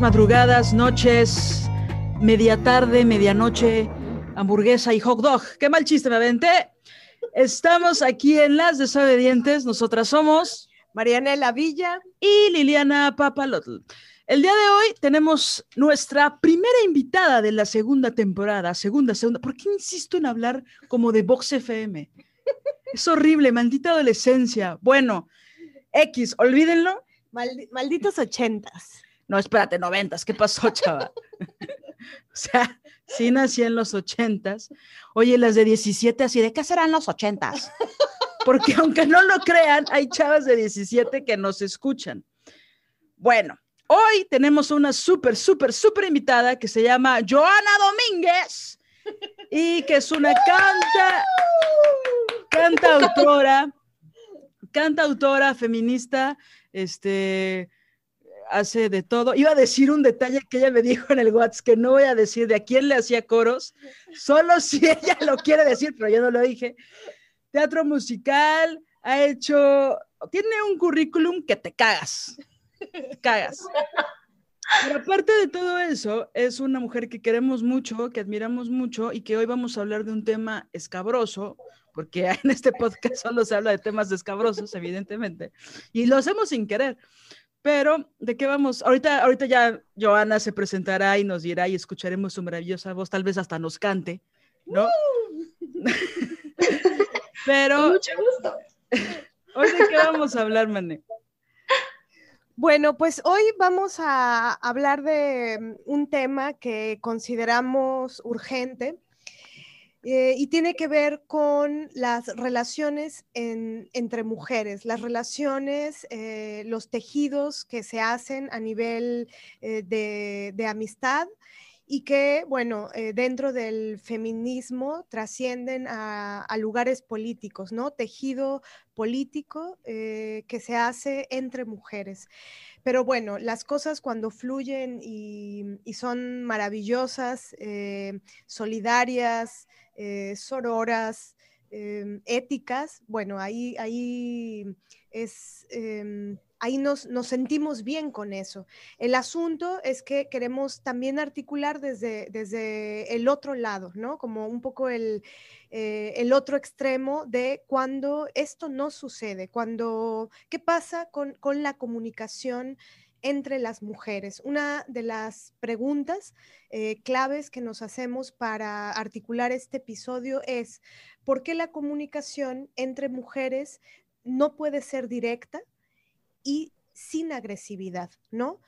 Días, madrugadas, noches, media tarde, medianoche, hamburguesa y hot dog. Qué mal chiste me aventé. Estamos aquí en Las Desobedientes. Nosotras somos Marianela Villa y Liliana Papalotl. El día de hoy tenemos nuestra primera invitada de la segunda temporada, segunda, segunda. ¿Por qué insisto en hablar como de Vox FM? Es horrible, maldita adolescencia. Bueno, X, olvídenlo. Maldi- malditos ochentas. No, espérate, noventas. ¿Qué pasó, chava? o sea, sí nací en los ochentas. Oye, las de 17 así, ¿de qué serán los ochentas? Porque aunque no lo crean, hay chavas de 17 que nos escuchan. Bueno, hoy tenemos una súper, súper, súper invitada que se llama Joana Domínguez y que es una canta, cantautora, cantautora feminista, este, hace de todo. Iba a decir un detalle que ella me dijo en el WhatsApp, que no voy a decir de a quién le hacía coros, solo si ella lo quiere decir, pero yo no lo dije. Teatro musical, ha hecho, tiene un currículum que te cagas, cagas. Pero aparte de todo eso, es una mujer que queremos mucho, que admiramos mucho y que hoy vamos a hablar de un tema escabroso, porque en este podcast solo se habla de temas escabrosos, evidentemente, y lo hacemos sin querer. Pero, ¿de qué vamos? Ahorita, ahorita ya Joana se presentará y nos dirá y escucharemos su maravillosa voz, tal vez hasta nos cante, ¿no? Pero, Mucho gusto. ¿hoy de qué vamos a hablar, Mané? Bueno, pues hoy vamos a hablar de un tema que consideramos urgente eh, y tiene que ver con las relaciones en- entre mujeres, las relaciones, eh, los tejidos que se hacen a nivel eh, de, amistad y que, bueno, dentro del feminismo trascienden a, lugares políticos, ¿no? Tejido político que se hace entre mujeres. Pero bueno, las cosas cuando fluyen y, son maravillosas, solidarias, eh, sororas, eh, éticas, bueno, ahí, ahí es... em, ahí nos, nos sentimos bien con eso. El asunto es que queremos también articular desde, desde el otro lado, ¿no? Como un poco el, eh, el otro extremo de cuando esto no sucede, cuando, ¿qué pasa con, con la comunicación entre las mujeres? Una de las preguntas eh, claves que nos hacemos para articular este episodio es, ¿por qué la comunicación entre mujeres no puede ser directa? y sin agresividad, ¿no?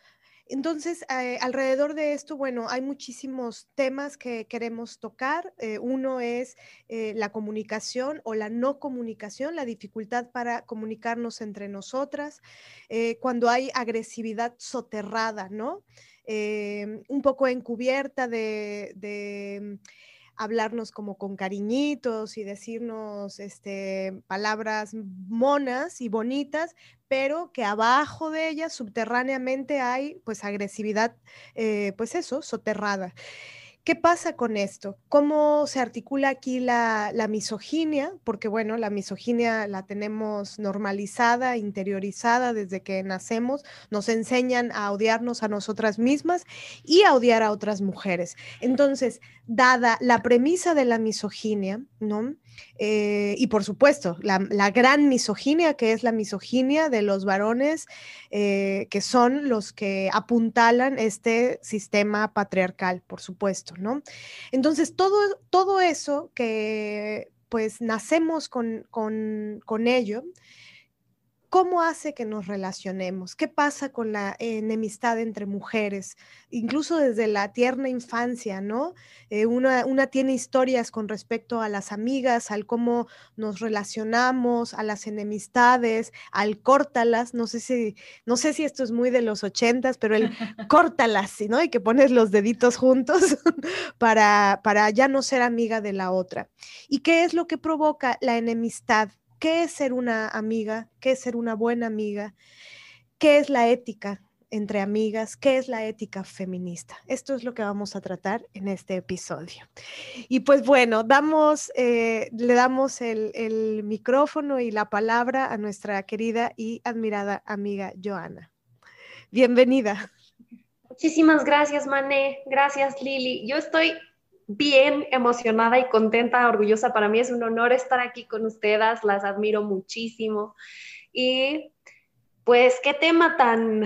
Entonces, eh, alrededor de esto, bueno, hay muchísimos temas que queremos tocar. Eh, uno es eh, la comunicación o la no comunicación, la dificultad para comunicarnos entre nosotras, cuando hay agresividad soterrada, ¿no? Un poco encubierta de hablarnos como con cariñitos y decirnos este, palabras monas y bonitas, pero que abajo de ellas subterráneamente hay pues agresividad, eh, pues eso, soterrada. ¿Qué pasa con esto? ¿Cómo se articula aquí la, misoginia? Porque bueno, la misoginia la tenemos normalizada, interiorizada desde que nacemos. Nos enseñan a odiarnos a nosotras mismas y a odiar a otras mujeres. Entonces, dada la premisa de la misoginia, ¿no? Eh, y por supuesto, la, gran misoginia, que es la misoginia de los varones, eh, que son los que apuntalan este sistema patriarcal, por supuesto, ¿no? Entonces, todo, todo eso que pues nacemos con, con, con ello, ¿Cómo hace que nos relacionemos? ¿Qué pasa con la enemistad entre mujeres? Incluso desde la tierna infancia, ¿no? Eh, una, tiene historias con respecto a las amigas, al cómo nos relacionamos, a las enemistades, al córtalas. No sé si, no sé si esto es muy de los ochentas, pero el córtalas, ¿no? Y que pones los deditos juntos para, para ya no ser amiga de la otra. ¿Y qué es lo que provoca la enemistad? ¿Qué es ser una amiga? ¿Qué es ser una buena amiga? ¿Qué es la ética entre amigas? ¿Qué es la ética feminista? Esto es lo que vamos a tratar en este episodio. Y pues bueno, eh, le damos el, el micrófono y la palabra a nuestra querida y admirada amiga Joana. Bienvenida. Muchísimas gracias, Mané. Gracias, Lili. Yo estoy bien emocionada y contenta, orgullosa. Para mí es un honor estar aquí con ustedes, las admiro muchísimo. Y pues qué tema tan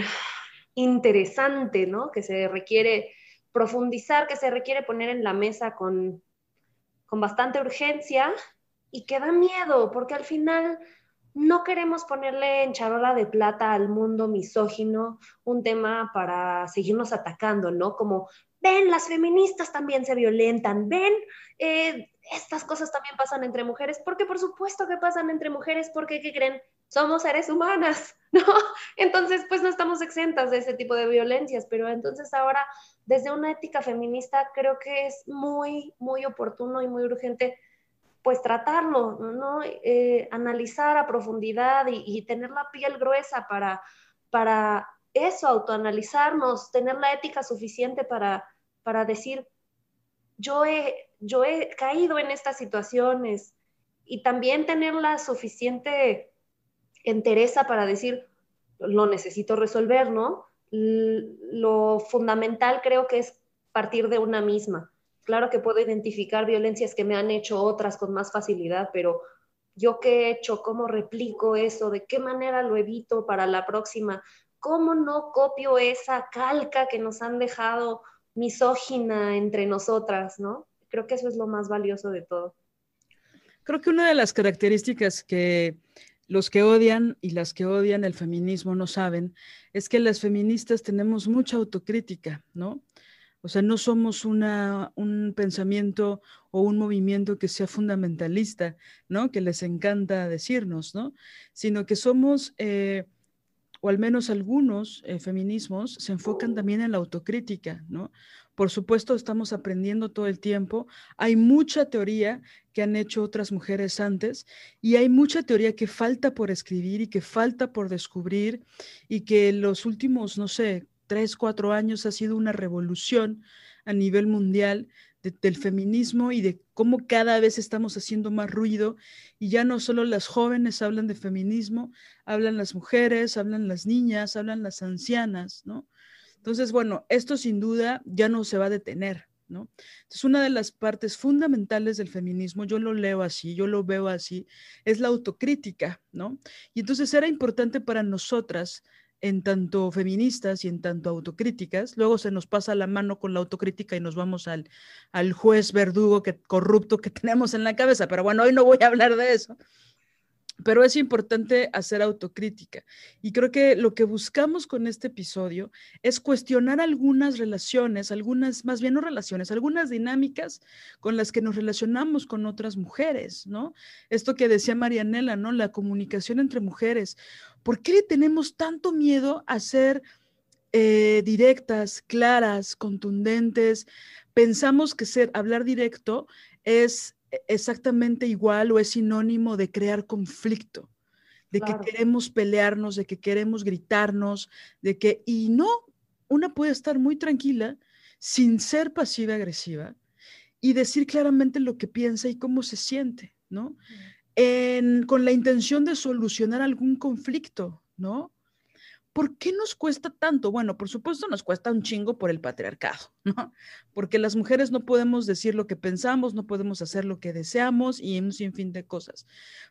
interesante, ¿no? Que se requiere profundizar, que se requiere poner en la mesa con, con bastante urgencia y que da miedo, porque al final no queremos ponerle en charola de plata al mundo misógino un tema para seguirnos atacando, ¿no? Como ven, las feministas también se violentan, ven, eh, estas cosas también pasan entre mujeres, porque por supuesto que pasan entre mujeres, porque, ¿qué creen? Somos seres humanas, ¿no? Entonces, pues no estamos exentas de ese tipo de violencias, pero entonces ahora, desde una ética feminista, creo que es muy, muy oportuno y muy urgente pues tratarlo, ¿no? Eh, analizar a profundidad y, y, tener la piel gruesa para, para eso, autoanalizarnos, tener la ética suficiente para, para decir, yo he, yo he caído en estas situaciones y también tener la suficiente entereza para decir, lo necesito resolver, ¿no? Lo fundamental creo que es partir de una misma. Claro que puedo identificar violencias que me han hecho otras con más facilidad, pero yo qué he hecho, cómo replico eso, de qué manera lo evito para la próxima, ¿cómo no copio esa calca que nos han dejado misógina entre nosotras, ¿no? Creo que eso es lo más valioso de todo. Creo que una de las características que los que odian y las que odian el feminismo no saben es que las feministas tenemos mucha autocrítica, ¿no? O sea, no somos una, un pensamiento o un movimiento que sea fundamentalista, ¿no? Que les encanta decirnos, ¿no? Sino que somos eh, o al menos algunos eh, feminismos, se enfocan también en la autocrítica, ¿no? Por supuesto, estamos aprendiendo todo el tiempo. Hay mucha teoría que han hecho otras mujeres antes y hay mucha teoría que falta por escribir y que falta por descubrir y que en los últimos, no sé, tres, cuatro años ha sido una revolución a nivel mundial del feminismo y de cómo cada vez estamos haciendo más ruido y ya no solo las jóvenes hablan de feminismo, hablan las mujeres, hablan las niñas, hablan las ancianas, ¿no? Entonces, bueno, esto sin duda ya no se va a detener, ¿no? Entonces, una de las partes fundamentales del feminismo, yo lo leo así, yo lo veo así, es la autocrítica, ¿no? Y entonces era importante para nosotras en tanto feministas y en tanto autocríticas. Luego se nos pasa la mano con la autocrítica y nos vamos al, al juez verdugo que, corrupto que tenemos en la cabeza. Pero bueno, hoy no voy a hablar de eso. Pero es importante hacer autocrítica. Y creo que lo que buscamos con este episodio es cuestionar algunas relaciones, algunas, más bien no relaciones, algunas dinámicas con las que nos relacionamos con otras mujeres, ¿no? Esto que decía Marianela, ¿no? La comunicación entre mujeres. ¿Por qué tenemos tanto miedo a ser eh, directas, claras, contundentes? Pensamos que ser, hablar directo es exactamente igual o es sinónimo de crear conflicto, de que queremos pelearnos, de que queremos gritarnos, de que, y no, una puede estar muy tranquila sin ser pasiva agresiva y decir claramente lo que piensa y cómo se siente, ¿no? con la intención de solucionar algún conflicto, ¿no? ¿Por qué nos cuesta tanto? Bueno, por supuesto nos cuesta un chingo por el patriarcado, ¿no? Porque las mujeres no podemos decir lo que pensamos, no podemos hacer lo que deseamos y un sinfín de cosas.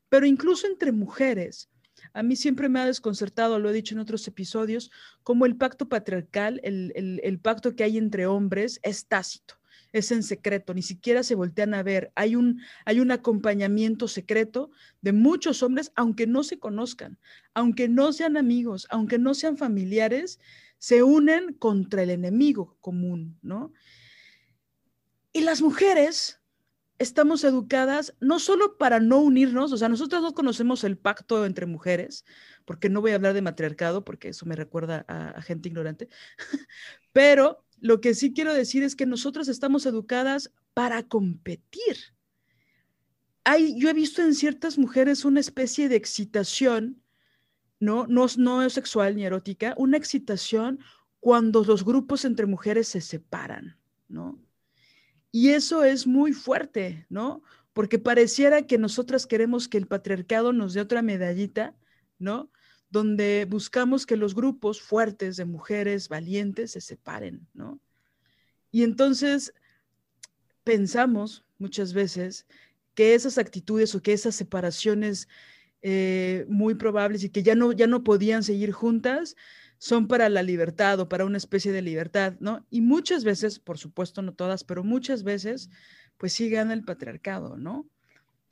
Pero incluso entre mujeres, a mí siempre me ha desconcertado, lo he dicho en otros episodios, como el pacto patriarcal, el, el pacto que hay entre hombres es tácito es en secreto, ni siquiera se voltean a ver. Hay un, hay un acompañamiento secreto de muchos hombres, aunque no se conozcan, aunque no sean amigos, aunque no sean familiares, se unen contra el enemigo común, ¿no? Y las mujeres estamos educadas no solo para no unirnos, o sea, nosotros no conocemos el pacto entre mujeres, porque no voy a hablar de matriarcado, porque eso me recuerda a, a gente ignorante, pero lo que sí quiero decir es que nosotros estamos educadas para competir. Hay, yo he visto en ciertas mujeres una especie de excitación, ¿no? No, no es sexual ni erótica, una excitación cuando los grupos entre mujeres se separan, ¿no? Y eso es muy fuerte, ¿no? Porque pareciera que nosotras queremos que el patriarcado nos dé otra medallita, ¿no? Donde buscamos que los grupos fuertes de mujeres valientes se separen, ¿no? Y entonces pensamos muchas veces que esas actitudes o que esas separaciones eh, muy probables y que ya no, ya no podían seguir juntas son para la libertad o para una especie de libertad, ¿no? Y muchas veces, por supuesto no todas, pero muchas veces, pues sí gana el patriarcado, ¿no?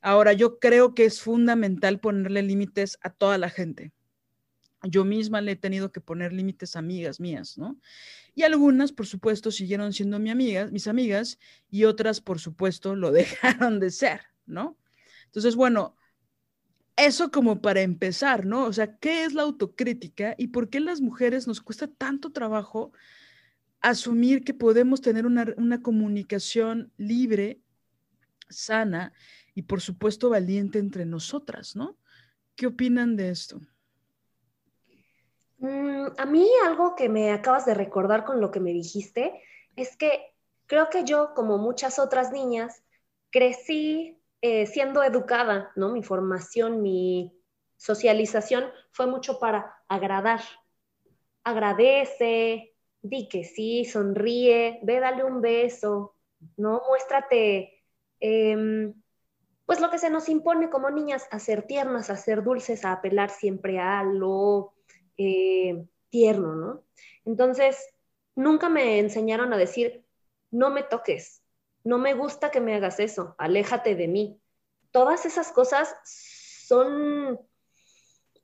Ahora, yo creo que es fundamental ponerle límites a toda la gente, yo misma le he tenido que poner límites a amigas mías, ¿no? Y algunas, por supuesto, siguieron siendo mi amigas, mis amigas y otras, por supuesto, lo dejaron de ser, ¿no? Entonces, bueno, eso como para empezar, ¿no? O sea, ¿qué es la autocrítica y por qué las mujeres nos cuesta tanto trabajo asumir que podemos tener una, una comunicación libre, sana y, por supuesto, valiente entre nosotras, ¿no? ¿Qué opinan de esto? Mm, a mí algo que me acabas de recordar con lo que me dijiste es que creo que yo, como muchas otras niñas, crecí eh, siendo educada, ¿no? Mi formación, mi socialización fue mucho para agradar. Agradece, di que sí, sonríe, ve, dale un beso, ¿no? Muéstrate, em, pues lo que se nos impone como niñas, a ser tiernas, a ser dulces, a apelar siempre a algo, eh, tierno, ¿no? Entonces, nunca me enseñaron a decir, no me toques, no me gusta que me hagas eso, aléjate de mí. Todas esas cosas son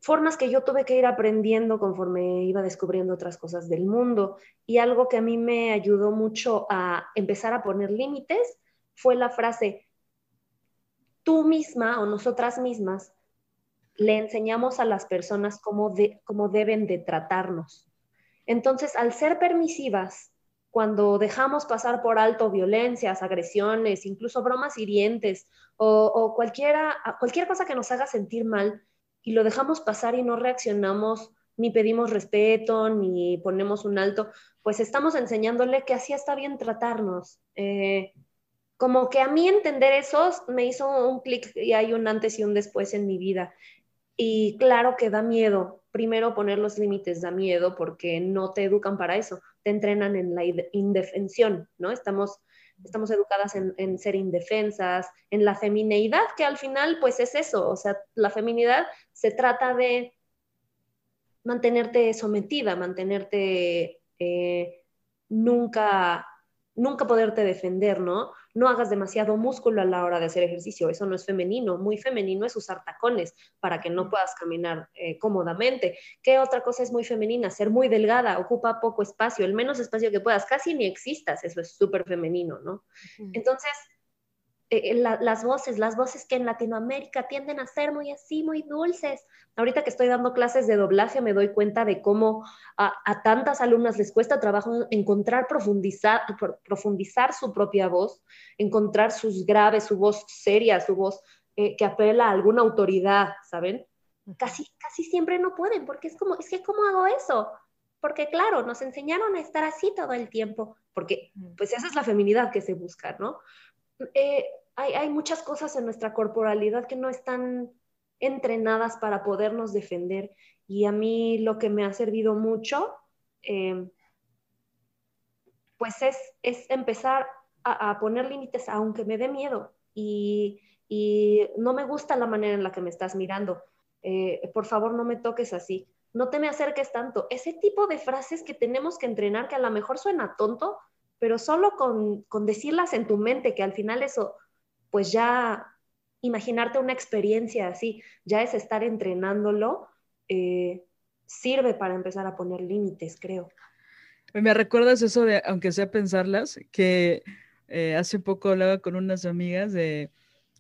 formas que yo tuve que ir aprendiendo conforme iba descubriendo otras cosas del mundo. Y algo que a mí me ayudó mucho a empezar a poner límites fue la frase, tú misma o nosotras mismas le enseñamos a las personas cómo, cómo deben de tratarnos. Entonces, al ser permisivas, cuando dejamos pasar por alto violencias, agresiones, incluso bromas hirientes o, cualquiera, cualquier cosa que nos haga sentir mal y lo dejamos pasar y no reaccionamos, ni pedimos respeto, ni ponemos un alto, pues estamos enseñándole que así está bien tratarnos. Eh, como que a mí entender eso me hizo un clic y hay un antes y un después en mi vida. Y claro que da miedo. Primero poner los límites da miedo porque no te educan para eso. Te entrenan en la indefensión, ¿no? Estamos, estamos educadas en, ser indefensas, en la femineidad, que al final pues es eso. O sea, la feminidad se trata de mantenerte sometida, mantenerte eh, nunca, nunca poderte defender, ¿no? No hagas demasiado músculo a la hora de hacer ejercicio, eso no es femenino, muy femenino es usar tacones para que no puedas caminar eh, cómodamente. ¿Qué otra cosa es muy femenina? Ser muy delgada, ocupa poco espacio, el menos espacio que puedas, casi ni existas, eso es súper femenino, ¿no? Entonces, eh, eh, las voces, las voces que en Latinoamérica tienden a ser muy así, muy dulces. Ahorita que estoy dando clases de doblaje me doy cuenta de cómo a, tantas alumnas les cuesta trabajo encontrar, profundizar, profundizar su propia voz, encontrar sus graves, su voz seria, su voz eh, que apela a alguna autoridad, ¿saben? Casi, casi siempre no pueden, porque es como, es que ¿cómo hago eso? Porque claro, nos enseñaron a estar así todo el tiempo, porque pues esa es la feminidad que se busca, ¿no? Eh, hay, muchas cosas en nuestra corporalidad que no están entrenadas para podernos defender y a mí lo que me ha servido mucho, eh, pues es, es empezar a, poner límites, aunque me dé miedo y, y, no me gusta la manera en la que me estás mirando. Eh, por favor, no me toques así. No te me acerques tanto. Ese tipo de frases que tenemos que entrenar, que a lo mejor suena tonto, pero solo con, con decirlas en tu mente, que al final eso, pues ya imaginarte una experiencia así, ya es estar entrenándolo, eh, sirve para empezar a poner límites, creo. Me recuerdas eso de, aunque sea pensarlas, que eh, hace poco hablaba con unas amigas de,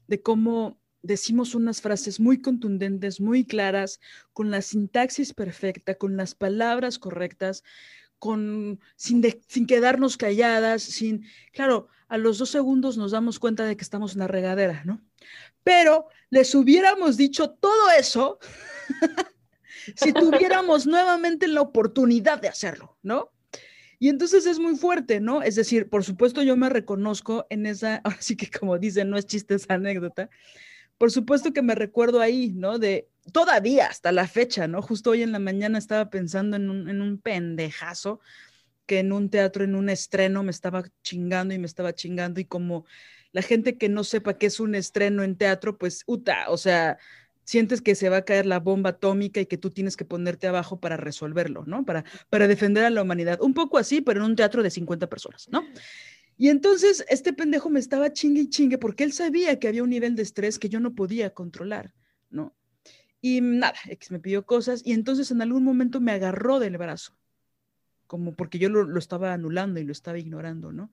de cómo decimos unas frases muy contundentes, muy claras, con la sintaxis perfecta, con las palabras correctas, sin, sin quedarnos calladas, sin, claro, a los dos segundos nos damos cuenta de que estamos en la regadera, ¿no? Pero les hubiéramos dicho todo eso si tuviéramos nuevamente la oportunidad de hacerlo, ¿no? Y entonces es muy fuerte, ¿no? Es decir, por supuesto yo me reconozco en esa, ahora sí que como dicen, no es chiste esa anécdota, por supuesto que me recuerdo ahí, ¿no? De todavía hasta la fecha, ¿no? Justo hoy en la mañana estaba pensando en un, en un pendejazo que en un teatro, en un estreno, me estaba chingando y me estaba chingando y como la gente que no sepa qué es un estreno en teatro, pues, uta, o sea, sientes que se va a caer la bomba atómica y que tú tienes que ponerte abajo para resolverlo, ¿no? Para, para defender a la humanidad. Un poco así, pero en un teatro de 50 personas, ¿no? Y entonces este pendejo me estaba chingue y chingue porque él sabía que había un nivel de estrés que yo no podía controlar, ¿no? Y nada, me pidió cosas y entonces en algún momento me agarró del brazo, como porque yo lo, lo estaba anulando y lo estaba ignorando, ¿no?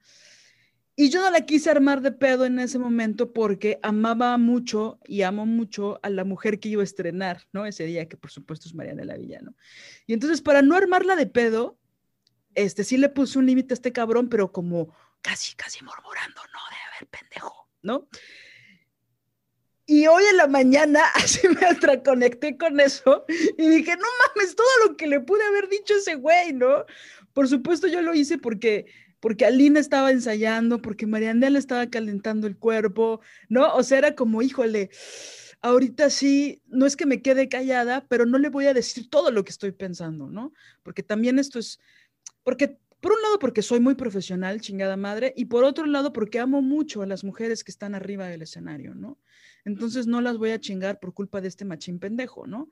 Y yo no la quise armar de pedo en ese momento porque amaba mucho y amo mucho a la mujer que iba a estrenar, ¿no? Ese día, que por supuesto es Mariana la Villa, ¿no? Y entonces, para no armarla de pedo, este, sí le puse un límite a este cabrón, pero como casi, casi murmurando, no, de haber pendejo, ¿no? Y hoy en la mañana así me ultraconecté con eso y dije, no mames, todo lo que le pude haber dicho ese güey, ¿no? Por supuesto yo lo hice porque porque Alina estaba ensayando, porque Marianela le estaba calentando el cuerpo, ¿no? O sea, era como, híjole, ahorita sí, no es que me quede callada, pero no le voy a decir todo lo que estoy pensando, ¿no? Porque también esto es, porque, por un lado, porque soy muy profesional, chingada madre, y por otro lado, porque amo mucho a las mujeres que están arriba del escenario, ¿no? Entonces no las voy a chingar por culpa de este machín pendejo, ¿no?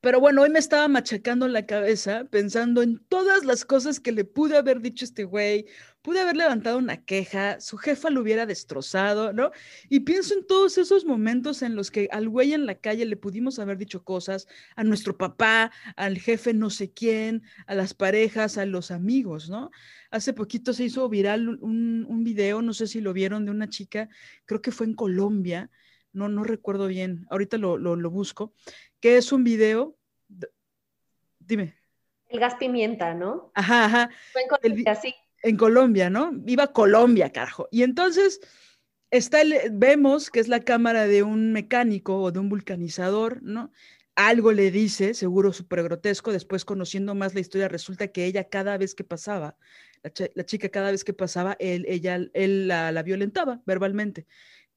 Pero bueno, hoy me estaba machacando la cabeza pensando en todas las cosas que le pude haber dicho este güey, pude haber levantado una queja, su jefa lo hubiera destrozado, ¿no? Y pienso en todos esos momentos en los que al güey en la calle le pudimos haber dicho cosas, a nuestro papá, al jefe no sé quién, a las parejas, a los amigos, ¿no? Hace poquito se hizo viral un, video, no sé si lo vieron, de una chica, creo que fue en Colombia, no, no recuerdo bien, ahorita lo, lo busco, que es un video, dime. El gas pimienta, ¿no? Ajá, ajá. Fue en Colombia, sí. En Colombia, ¿no? Viva Colombia, carajo. Y entonces está vemos que es la cámara de un mecánico o de un vulcanizador, ¿no? Algo le dice, seguro súper grotesco, después conociendo más la historia, resulta que ella cada vez que pasaba, la, chica cada vez que pasaba, él, ella, él la, la violentaba verbalmente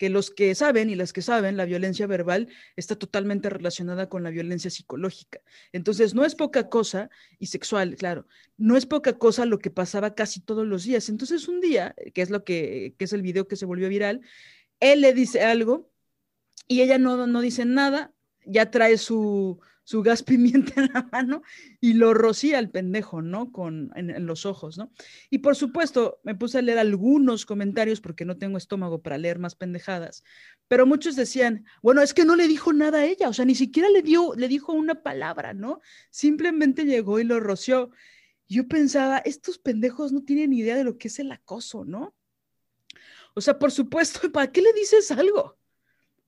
que los que saben y las que saben, la violencia verbal está totalmente relacionada con la violencia psicológica. Entonces, no es poca cosa, y sexual, claro, no es poca cosa lo que pasaba casi todos los días. Entonces, un día, que es lo que, que es el video que se volvió viral, él le dice algo y ella no, no dice nada, ya trae su, su gas pimienta en la mano y lo rocía al pendejo, ¿no? Con, en, los ojos, ¿no? Y por supuesto, me puse a leer algunos comentarios porque no tengo estómago para leer más pendejadas, pero muchos decían, bueno, es que no le dijo nada a ella, o sea, ni siquiera le dio, le dijo una palabra, ¿no? Simplemente llegó y lo roció. Yo pensaba, estos pendejos no tienen idea de lo que es el acoso, ¿no? O sea, por supuesto, ¿para qué le dices algo?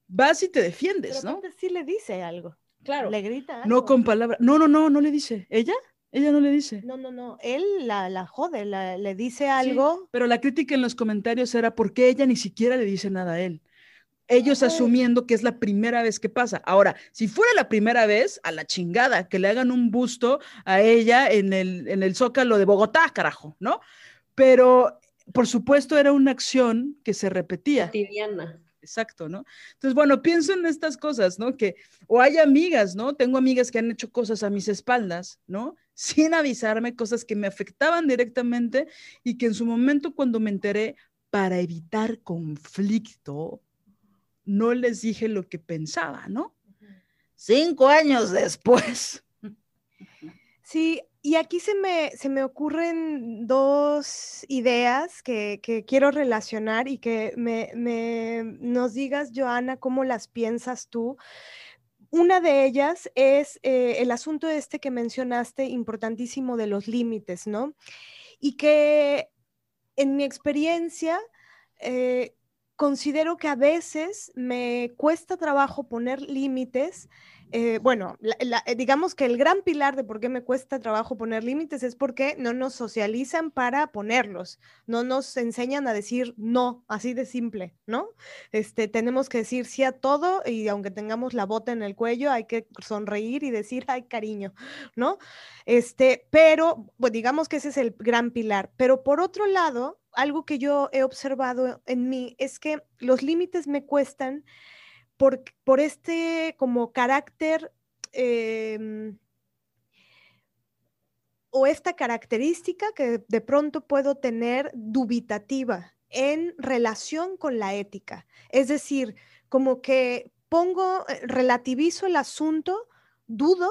Vas y te defiendes, ¿no? Sí le dice algo. Claro. Le grita. No con palabras. No, no, no, no le dice. ¿Ella? Ella no le dice. No, no, no. Él la, la jode, le dice algo. pero la crítica en los comentarios era porque ella ni siquiera le dice nada a él. Ellos asumiendo que es la primera vez que pasa. Ahora, si fuera la primera vez, a la chingada, que le hagan un busto a ella en el, en el Zócalo de Bogotá, carajo, ¿no? pero por supuesto era una acción que se repetía. Cotidiana. Exacto, ¿no? Entonces, bueno, pienso en estas cosas, ¿no? Que, o hay amigas, ¿no? Tengo amigas que han hecho cosas a mis espaldas, ¿no? Sin avisarme, cosas que me afectaban directamente y que en su momento cuando me enteré, para evitar conflicto, no les dije lo que pensaba, ¿no? Cinco años después. Sí, y aquí se me, se me ocurren dos ideas que, quiero relacionar y que me, nos digas, Joana, cómo las piensas tú. Una de ellas es eh, el asunto este que mencionaste, importantísimo de los límites, ¿no? Y que en mi experiencia, eh, considero que a veces me cuesta trabajo poner límites eh, bueno, eh, digamos que el gran pilar de por qué me cuesta trabajo poner límites es porque no nos socializan para ponerlos, no nos enseñan a decir no, así de simple, ¿no? Este, tenemos que decir sí a todo y aunque tengamos la bota en el cuello, hay que sonreír y decir, ay, cariño, ¿no? Este, pero, pues digamos que ese es el gran pilar. Pero por otro lado, algo que yo he observado en mí es que los límites me cuestan por, este como carácter em, o esta característica que de pronto puedo tener dubitativa en relación con la ética. Es decir, como que pongo, eh, relativizo el asunto, dudo,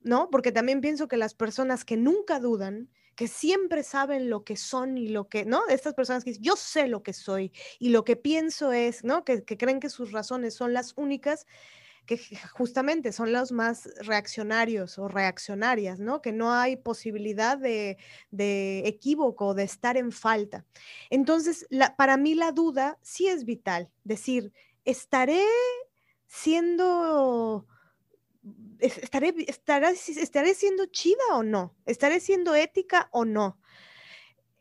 ¿no? Porque también pienso que las personas que nunca dudan, que siempre saben lo que son y lo que, ¿no? Estas personas que dicen, yo sé lo que soy y lo que pienso es, ¿no? Que, creen que sus razones son las únicas, que justamente son los más reaccionarios o reaccionarias, ¿no? Que no hay posibilidad de, de equívoco, de estar en falta. Entonces, para mí la duda sí es vital, decir, ¿estaré siendo estaré, estaré, siendo chida o no, estaré siendo ética o no.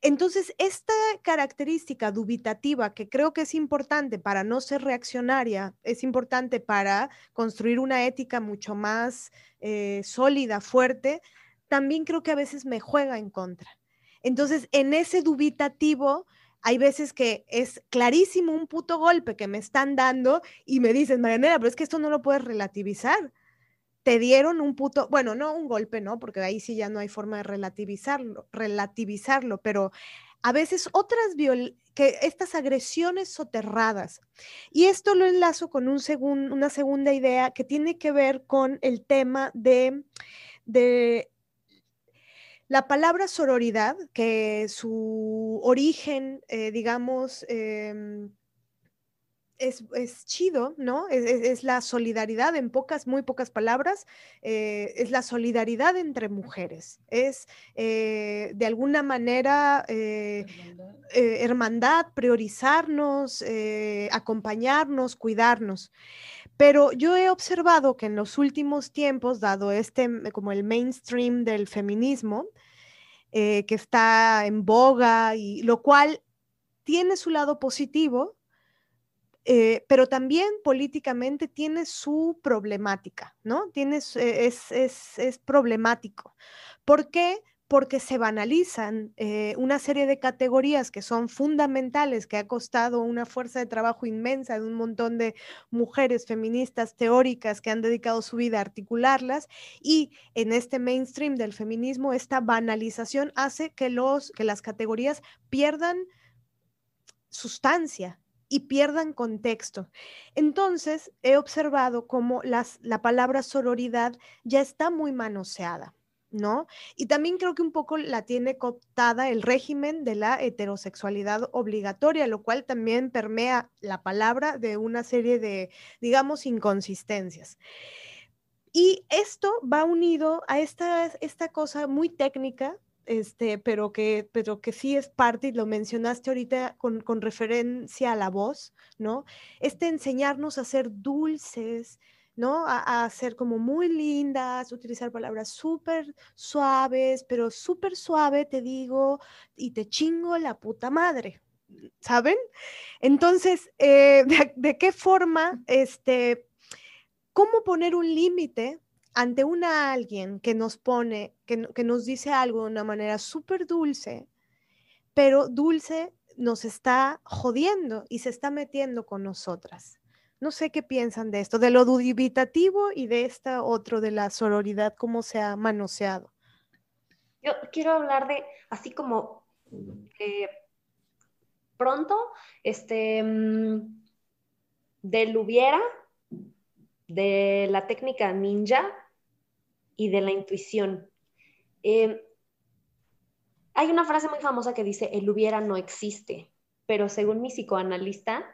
Entonces, esta característica dubitativa que creo que es importante para no ser reaccionaria, es importante para construir una ética mucho más eh, sólida, fuerte, también creo que a veces me juega en contra. Entonces, en ese dubitativo, hay veces que es clarísimo un puto golpe que me están dando y me dicen, Marianela, pero es que esto no lo puedes relativizar te dieron un puto, bueno, no un golpe, ¿no? Porque ahí sí ya no hay forma de relativizarlo, relativizarlo, pero a veces otras que estas agresiones soterradas. Y esto lo enlazo con un una segunda idea que tiene que ver con el tema de, de la palabra sororidad, que su origen, eh, digamos, em, es, chido, ¿no? Es, la solidaridad, en pocas, muy pocas palabras, eh, es la solidaridad entre mujeres. Es eh, de alguna manera eh, hermandad. priorizarnos, acompañarnos, cuidarnos. Pero yo he observado que en los últimos tiempos, dado este como el mainstream del feminismo, que está en boga y lo cual tiene su lado positivo, eh, pero también políticamente tiene su problemática, ¿no? Tiene, eh, es, es, es, problemático. ¿Por qué? Porque se banalizan eh, una serie de categorías que son fundamentales, que ha costado una fuerza de trabajo inmensa de un montón de mujeres feministas teóricas que han dedicado su vida a articularlas, y en este mainstream del feminismo, esta banalización hace que, los, que las categorías pierdan sustancia, y pierdan contexto. Entonces, he observado cómo la palabra sororidad ya está muy manoseada. ¿no? Y también creo que un poco la tiene cooptada el régimen de la heterosexualidad obligatoria, lo cual también permea la palabra de una serie de, digamos, inconsistencias. Y esto va unido a esta, esta cosa muy técnica este, pero que, pero que sí es parte, y lo mencionaste ahorita con, con referencia a la voz, ¿no? Este enseñarnos a ser dulces, ¿no? A, a, ser como muy lindas, utilizar palabras súper suaves, pero súper suave te digo y te chingo la puta madre, ¿saben? Entonces, eh, de, de, qué forma, este, cómo poner un límite ante una alguien que nos pone, que, que nos dice algo de una manera súper dulce, pero Dulce nos está jodiendo y se está metiendo con nosotras. No sé qué piensan de esto, de lo dubitativo y de esta otro, de la sororidad, cómo se ha manoseado. Yo quiero hablar de, así como eh, pronto, este, mm, del hubiera, de la técnica ninja y de la intuición. Eh, hay una frase muy famosa que dice, el hubiera no existe, pero según mi psicoanalista,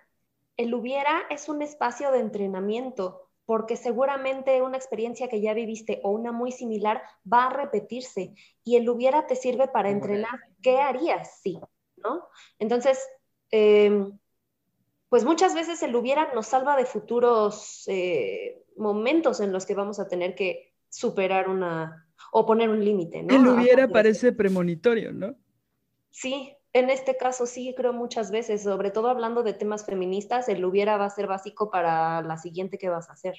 el hubiera es un espacio de entrenamiento, porque seguramente una experiencia que ya viviste o una muy similar va a repetirse y el hubiera te sirve para entrenar qué harías, sí, ¿no? Entonces, em, pues muchas veces el hubiera nos salva de futuros eh, momentos en los que vamos a tener que superar una, o poner un límite, ¿no? El hubiera parece premonitorio, ¿no? Sí, en este caso sí creo muchas veces, sobre todo hablando de temas feministas, el hubiera va a ser básico para la siguiente que vas a hacer.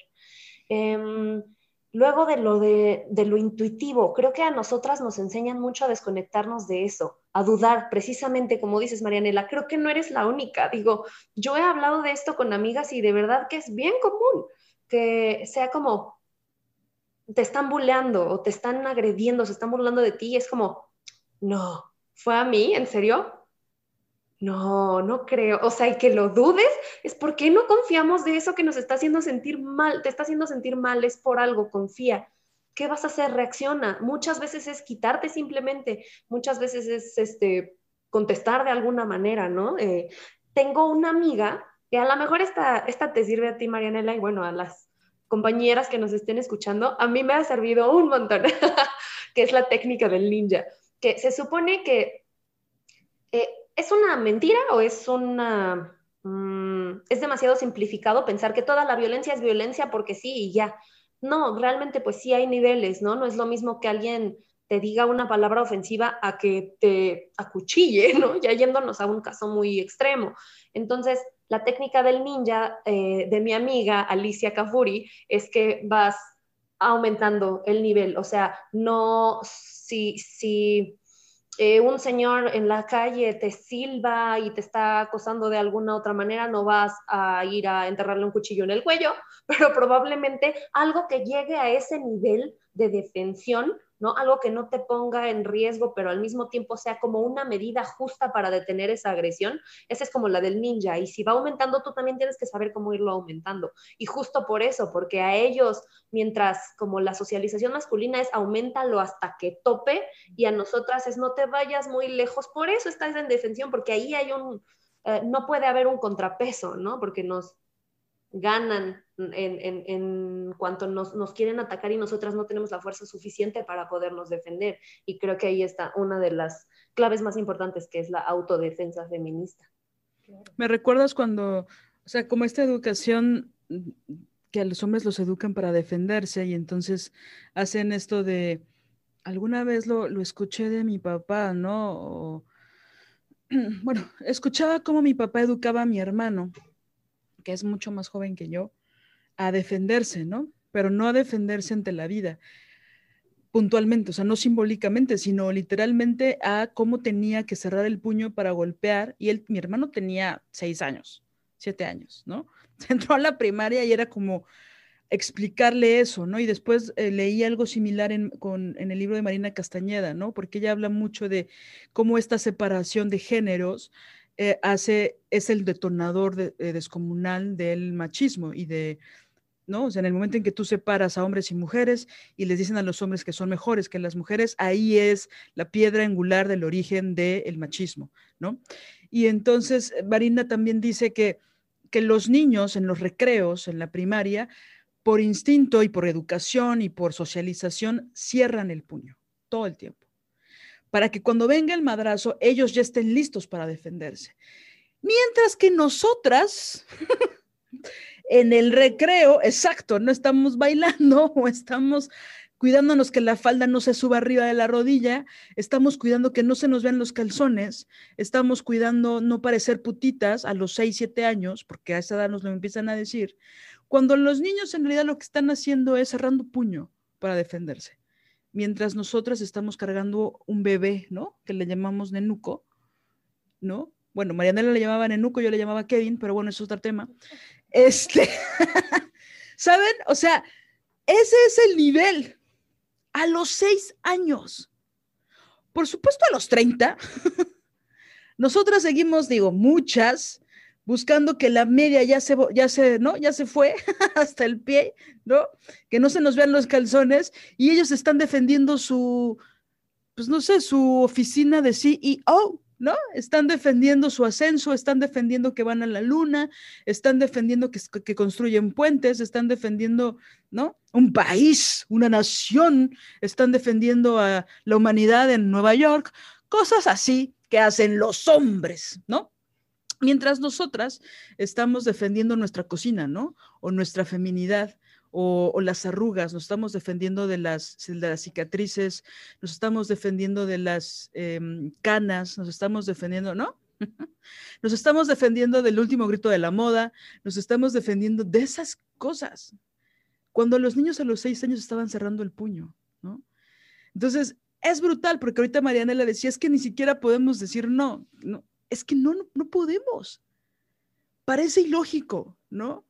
Em, luego de lo, de, de, lo intuitivo, creo que a nosotras nos enseñan mucho a desconectarnos de eso, a dudar, precisamente como dices, Marianela, creo que no eres la única. Digo, yo he hablado de esto con amigas y de verdad que es bien común que sea como, te están bulleando o te están agrediendo, se están burlando de ti y es como, no, ¿fue a mí? ¿En serio? No, no creo. O sea, y que lo dudes es porque no confiamos de eso que nos está haciendo sentir mal, te está haciendo sentir mal, es por algo, confía. ¿Qué vas a hacer? Reacciona. Muchas veces es quitarte simplemente, muchas veces es este, contestar de alguna manera, ¿no? Eh, tengo una amiga que a lo mejor esta, esta te sirve a ti, Marianela, y bueno, a las compañeras que nos estén escuchando, a mí me ha servido un montón, que es la técnica del ninja, que se supone que eh, es una mentira o es una... Mm, es demasiado simplificado pensar que toda la violencia es violencia porque sí y ya. No, realmente pues sí hay niveles, ¿no? No es lo mismo que alguien te diga una palabra ofensiva a que te acuchille, ¿no? Ya yéndonos a un caso muy extremo. Entonces, la técnica del ninja eh, de mi amiga Alicia Cafuri es que vas aumentando el nivel, o sea, no si, si eh, un señor en la calle te silba y te está acosando de alguna otra manera, no vas a ir a enterrarle un cuchillo en el cuello, pero probablemente algo que llegue a ese nivel de defensión ¿no? Algo que no te ponga en riesgo, pero al mismo tiempo sea como una medida justa para detener esa agresión. Esa es como la del ninja. Y si va aumentando, tú también tienes que saber cómo irlo aumentando. Y justo por eso, porque a ellos, mientras como la socialización masculina es aumentalo hasta que tope, y a nosotras es no te vayas muy lejos, por eso estás en defensión, porque ahí hay un, eh, no puede haber un contrapeso, ¿no? Porque nos ganan en, cuanto nos, nos, quieren atacar y nosotras no tenemos la fuerza suficiente para podernos defender. Y creo que ahí está una de las claves más importantes, que es la autodefensa feminista. Me recuerdas cuando, o sea, como esta educación que a los hombres los educan para defenderse y entonces hacen esto de, alguna vez lo, lo escuché de mi papá, ¿no? bueno, escuchaba cómo mi papá educaba a mi hermano que es mucho más joven que yo, a defenderse, ¿no? Pero no a defenderse ante la vida, puntualmente, o sea, no simbólicamente, sino literalmente a cómo tenía que cerrar el puño para golpear. Y él, mi hermano tenía seis años, siete años, ¿no? Entró a la primaria y era como explicarle eso, ¿no? Y después eh, leí algo similar en, en el libro de Marina Castañeda, ¿no? Porque ella habla mucho de cómo esta separación de géneros eh, hace, es el detonador eh, descomunal del machismo y de, ¿no? O sea, en el momento en que tú separas a hombres y mujeres y les dicen a los hombres que son mejores que las mujeres, ahí es la piedra angular del origen del machismo, ¿no? Y entonces Marina también dice que, que los niños en los recreos, en la primaria, por instinto y por educación y por socialización, cierran el puño todo el tiempo para que cuando venga el madrazo ellos ya estén listos para defenderse. Mientras que nosotras, en el recreo, exacto, no estamos bailando o estamos cuidándonos que la falda no se suba arriba de la rodilla, estamos cuidando que no se nos vean los calzones, estamos cuidando no parecer putitas a los 6, 7 años, porque a esa edad nos lo empiezan a decir, cuando los niños en realidad lo que están haciendo es cerrando puño para defenderse mientras nosotras estamos cargando un bebé, ¿no? Que le llamamos nenuco, ¿no? Bueno, Marianela le llamaba Nenuco, yo le llamaba Kevin, pero bueno, es otro tema. Este, ¿saben? O sea, ese es el nivel. A los seis años. Por supuesto, a los 30. Nosotras seguimos, digo, muchas, buscando que la media ya se, ya se, ¿no? Ya se fue hasta el pie, ¿no? Que no se nos vean los calzones y ellos están defendiendo su, pues no sé, su oficina de CEO, ¿no? Están defendiendo su ascenso, están defendiendo que van a la luna, están defendiendo que, que, construyen puentes, están defendiendo, ¿no? Un país, una nación, están defendiendo a la humanidad en Nueva York, cosas así que hacen los hombres, ¿no? Mientras nosotras estamos defendiendo nuestra cocina, ¿no? O nuestra feminidad, o, las arrugas, nos estamos defendiendo de las, cicatrices, nos estamos defendiendo de las em, canas, nos estamos defendiendo, ¿no? Nos estamos defendiendo del último grito de la moda, nos estamos defendiendo de esas cosas. Cuando los niños a los seis años estaban cerrando el puño, ¿no? Entonces, es brutal, porque ahorita Mariana le decía, es que ni siquiera podemos decir no, no, es que no, no podemos. Parece ilógico, ¿no?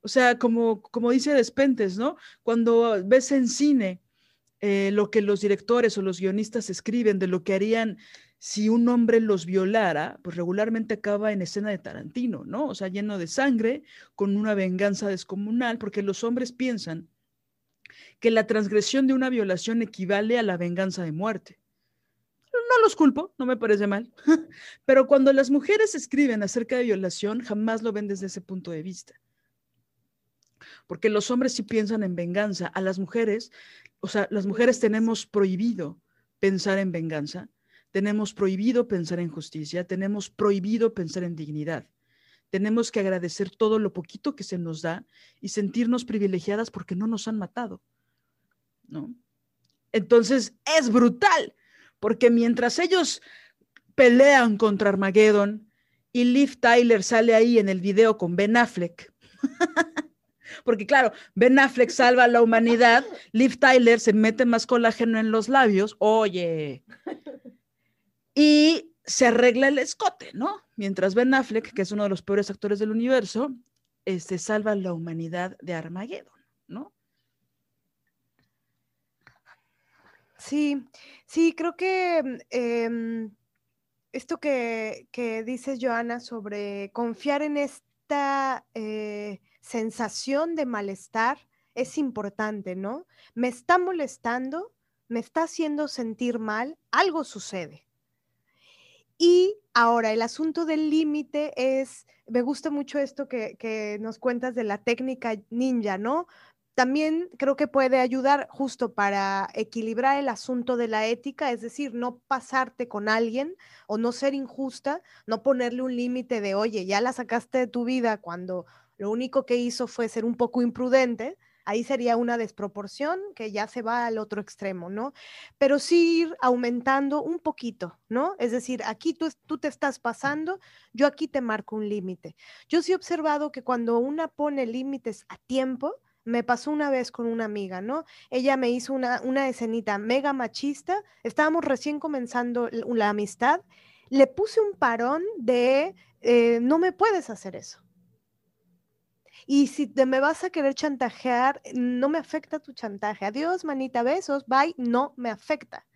O sea, como, como dice Despentes, ¿no? Cuando ves en cine eh, lo que los directores o los guionistas escriben de lo que harían si un hombre los violara, pues regularmente acaba en escena de Tarantino, ¿no? O sea, lleno de sangre, con una venganza descomunal, porque los hombres piensan que la transgresión de una violación equivale a la venganza de muerte. No los culpo, no me parece mal, pero cuando las mujeres escriben acerca de violación, jamás lo ven desde ese punto de vista porque los hombres sí piensan en venganza, a las mujeres, o sea, las mujeres tenemos prohibido pensar en venganza, tenemos prohibido pensar en justicia, tenemos prohibido pensar en dignidad. Tenemos que agradecer todo lo poquito que se nos da y sentirnos privilegiadas porque no nos han matado. ¿No? Entonces es brutal, porque mientras ellos pelean contra Armageddon y Liv Tyler sale ahí en el video con Ben Affleck, Porque claro, Ben Affleck salva a la humanidad, Liv Tyler se mete más colágeno en los labios, oye, y se arregla el escote, ¿no? Mientras Ben Affleck, que es uno de los peores actores del universo, este, salva a la humanidad de Armageddon, ¿no? Sí, sí, creo que em, esto que, que dices, Joana, sobre confiar en esta eh, sensación de malestar es importante, ¿no? Me está molestando, me está haciendo sentir mal, algo sucede. Y ahora, el asunto del límite es, me gusta mucho esto que, que, nos cuentas de la técnica ninja, ¿no? También creo que puede ayudar justo para equilibrar el asunto de la ética, es decir, no pasarte con alguien o no ser injusta, no ponerle un límite de, oye, ya la sacaste de tu vida cuando lo único que hizo fue ser un poco imprudente, ahí sería una desproporción que ya se va al otro extremo, ¿no? Pero sí ir aumentando un poquito, ¿no? Es decir, aquí tú, tú te estás pasando, yo aquí te marco un límite. Yo sí he observado que cuando una pone límites a tiempo, me pasó una vez con una amiga, ¿no? Ella me hizo una, una escenita mega machista, estábamos recién comenzando la amistad, le puse un parón de, eh, no me puedes hacer eso. Y si te me vas a querer chantajear, no me afecta tu chantaje. Adiós, manita, besos, bye, no me afecta.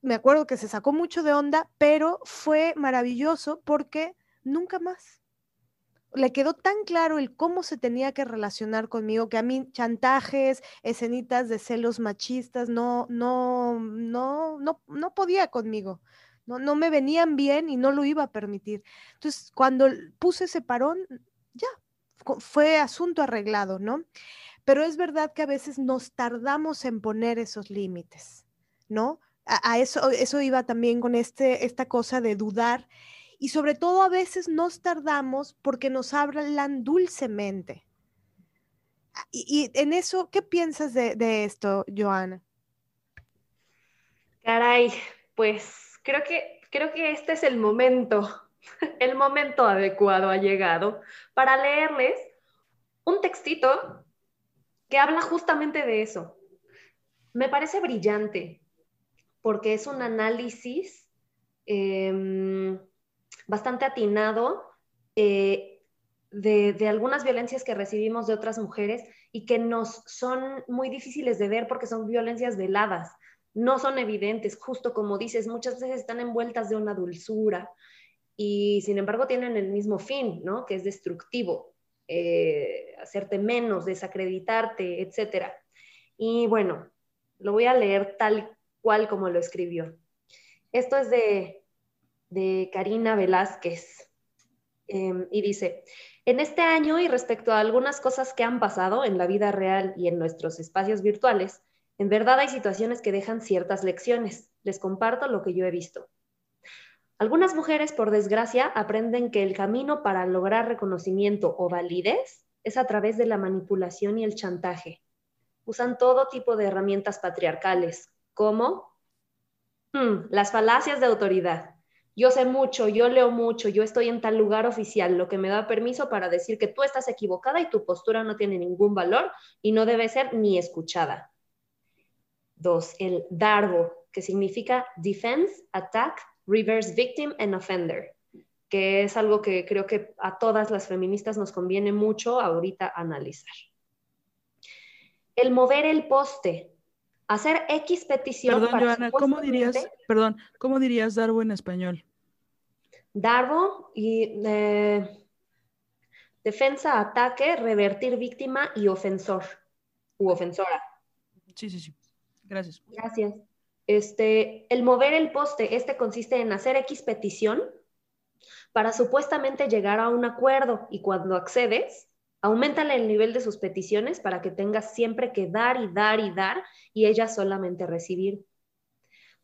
Me acuerdo que se sacó mucho de onda, pero fue maravilloso porque nunca más. Le quedó tan claro el cómo se tenía que relacionar conmigo que a mí chantajes, escenitas de celos machistas no, no, no, no, no podía conmigo. No, no me venían bien y no lo iba a permitir. Entonces, cuando puse ese parón, ya, fue asunto arreglado, ¿no? Pero es verdad que a veces nos tardamos en poner esos límites, ¿no? A, eso, eso iba también con este, esta cosa de dudar y sobre todo a veces nos tardamos porque nos hablan dulcemente. Ah, y, en eso, ¿qué piensas de, esto, Joana? Caray, pues creo que, creo que este es el momento el momento adecuado ha llegado para leerles un textito que habla justamente de eso. Me parece brillante porque es un análisis em, bastante atinado eh, de, algunas violencias que recibimos de otras mujeres y que nos son muy difíciles de ver porque son violencias veladas, no son evidentes, justo como dices, muchas veces están envueltas de una dulzura y sin embargo tienen el mismo fin, ¿no? Que es destructivo, eh, hacerte menos, desacreditarte, etc. Y bueno, lo voy a leer tal cual como lo escribió. Esto es de, de Karina Velázquez em, y dice, en este año y respecto a algunas cosas que han pasado en la vida real y en nuestros espacios virtuales, en verdad hay situaciones que dejan ciertas lecciones. Les comparto lo que yo he visto. Algunas mujeres, por desgracia, aprenden que el camino para lograr reconocimiento o validez es a través de la manipulación y el chantaje. Usan todo tipo de herramientas patriarcales, como hmm, las falacias de autoridad. Yo sé mucho, yo leo mucho, yo estoy en tal lugar oficial, lo que me da permiso para decir que tú estás equivocada y tu postura no tiene ningún valor y no debe ser ni escuchada. Dos, el DARVO, que significa Defense, Attack, Reverse Victim and Offender, que es algo que creo que a todas las feministas nos conviene mucho ahorita analizar. El mover el poste, hacer X petición. Perdón, Joana, ¿cómo dirías, perdón, ¿cómo dirías Darbo en español? Darbo y eh, defensa, ataque, revertir víctima y ofensor u ofensora. Sí, sí, sí. Gracias. Gracias. Este, el mover el poste, este consiste en hacer X petición para supuestamente llegar a un acuerdo y cuando accedes, aumentale el nivel de sus peticiones para que tengas siempre que dar y dar y dar y ella solamente recibir.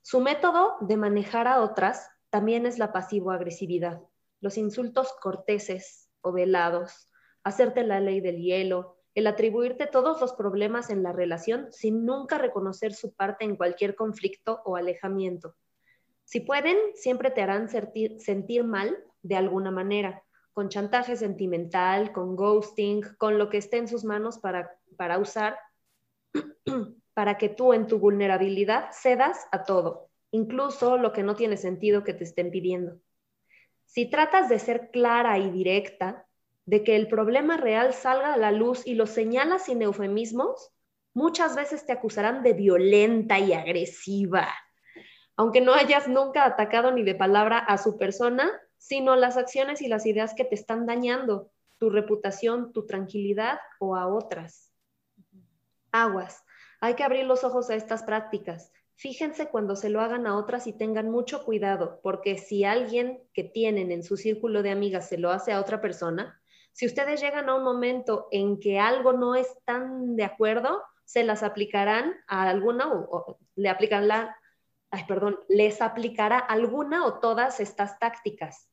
Su método de manejar a otras también es la pasivo-agresividad, los insultos corteses o velados, hacerte la ley del hielo, el atribuirte todos los problemas en la relación sin nunca reconocer su parte en cualquier conflicto o alejamiento. Si pueden, siempre te harán sentir, mal de alguna manera, con chantaje sentimental, con ghosting, con lo que esté en sus manos para, para usar, para que tú en tu vulnerabilidad cedas a todo, incluso lo que no tiene sentido que te estén pidiendo. Si tratas de ser clara y directa, de que el problema real salga a la luz y lo señalas sin eufemismos, muchas veces te acusarán de violenta y agresiva, aunque no hayas nunca atacado ni de palabra a su persona, sino las acciones y las ideas que te están dañando, tu reputación, tu tranquilidad o a otras. Aguas, hay que abrir los ojos a estas prácticas. Fíjense cuando se lo hagan a otras y tengan mucho cuidado, porque si alguien que tienen en su círculo de amigas se lo hace a otra persona, si ustedes llegan a un momento en que algo no es tan de acuerdo, se las aplicarán a alguna o, le aplican la, ay, perdón, les aplicará alguna o todas estas tácticas.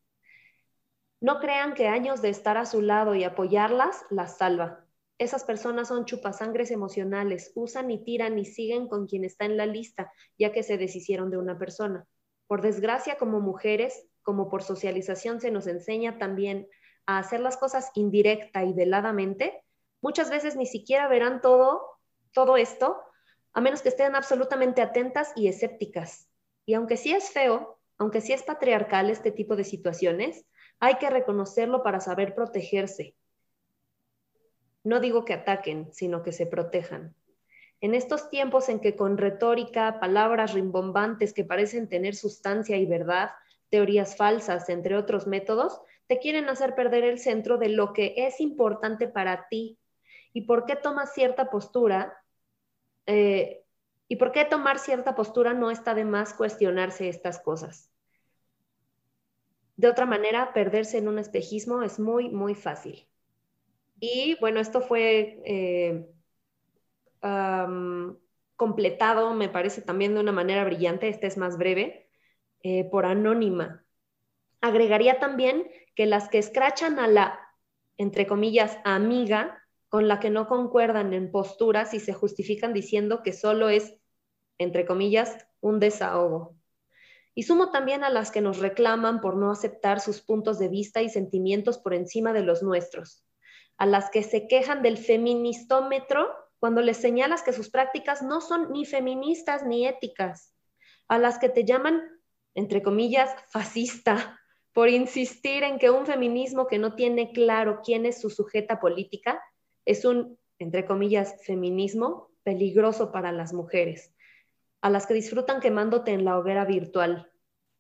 No crean que años de estar a su lado y apoyarlas las salva. Esas personas son chupasangres emocionales, usan y tiran y siguen con quien está en la lista, ya que se deshicieron de una persona. Por desgracia, como mujeres, como por socialización se nos enseña también a hacer las cosas indirecta y veladamente, muchas veces ni siquiera verán todo, todo esto, a menos que estén absolutamente atentas y escépticas. Y aunque sí es feo, aunque sí es patriarcal este tipo de situaciones, hay que reconocerlo para saber protegerse. No digo que ataquen, sino que se protejan. En estos tiempos en que con retórica, palabras rimbombantes que parecen tener sustancia y verdad, teorías falsas, entre otros métodos, te quieren hacer perder el centro de lo que es importante para ti y por qué tomas cierta postura. Eh, y por qué tomar cierta postura no está de más cuestionarse estas cosas. De otra manera, perderse en un espejismo es muy, muy fácil. Y bueno, esto fue eh, completado, me parece también de una manera brillante, este es más breve, eh, por Anónima. Agregaría también que las que escrachan a la, entre comillas, amiga, con la que no concuerdan en posturas y se justifican diciendo que solo es, entre comillas, un desahogo. Y sumo también a las que nos reclaman por no aceptar sus puntos de vista y sentimientos por encima de los nuestros, a las que se quejan del feministómetro cuando les señalas que sus prácticas no son ni feministas ni éticas, a las que te llaman, entre comillas, fascista por insistir en que un feminismo que no tiene claro quién es su sujeta política es un, entre comillas, feminismo peligroso para las mujeres, a las que disfrutan quemándote en la hoguera virtual.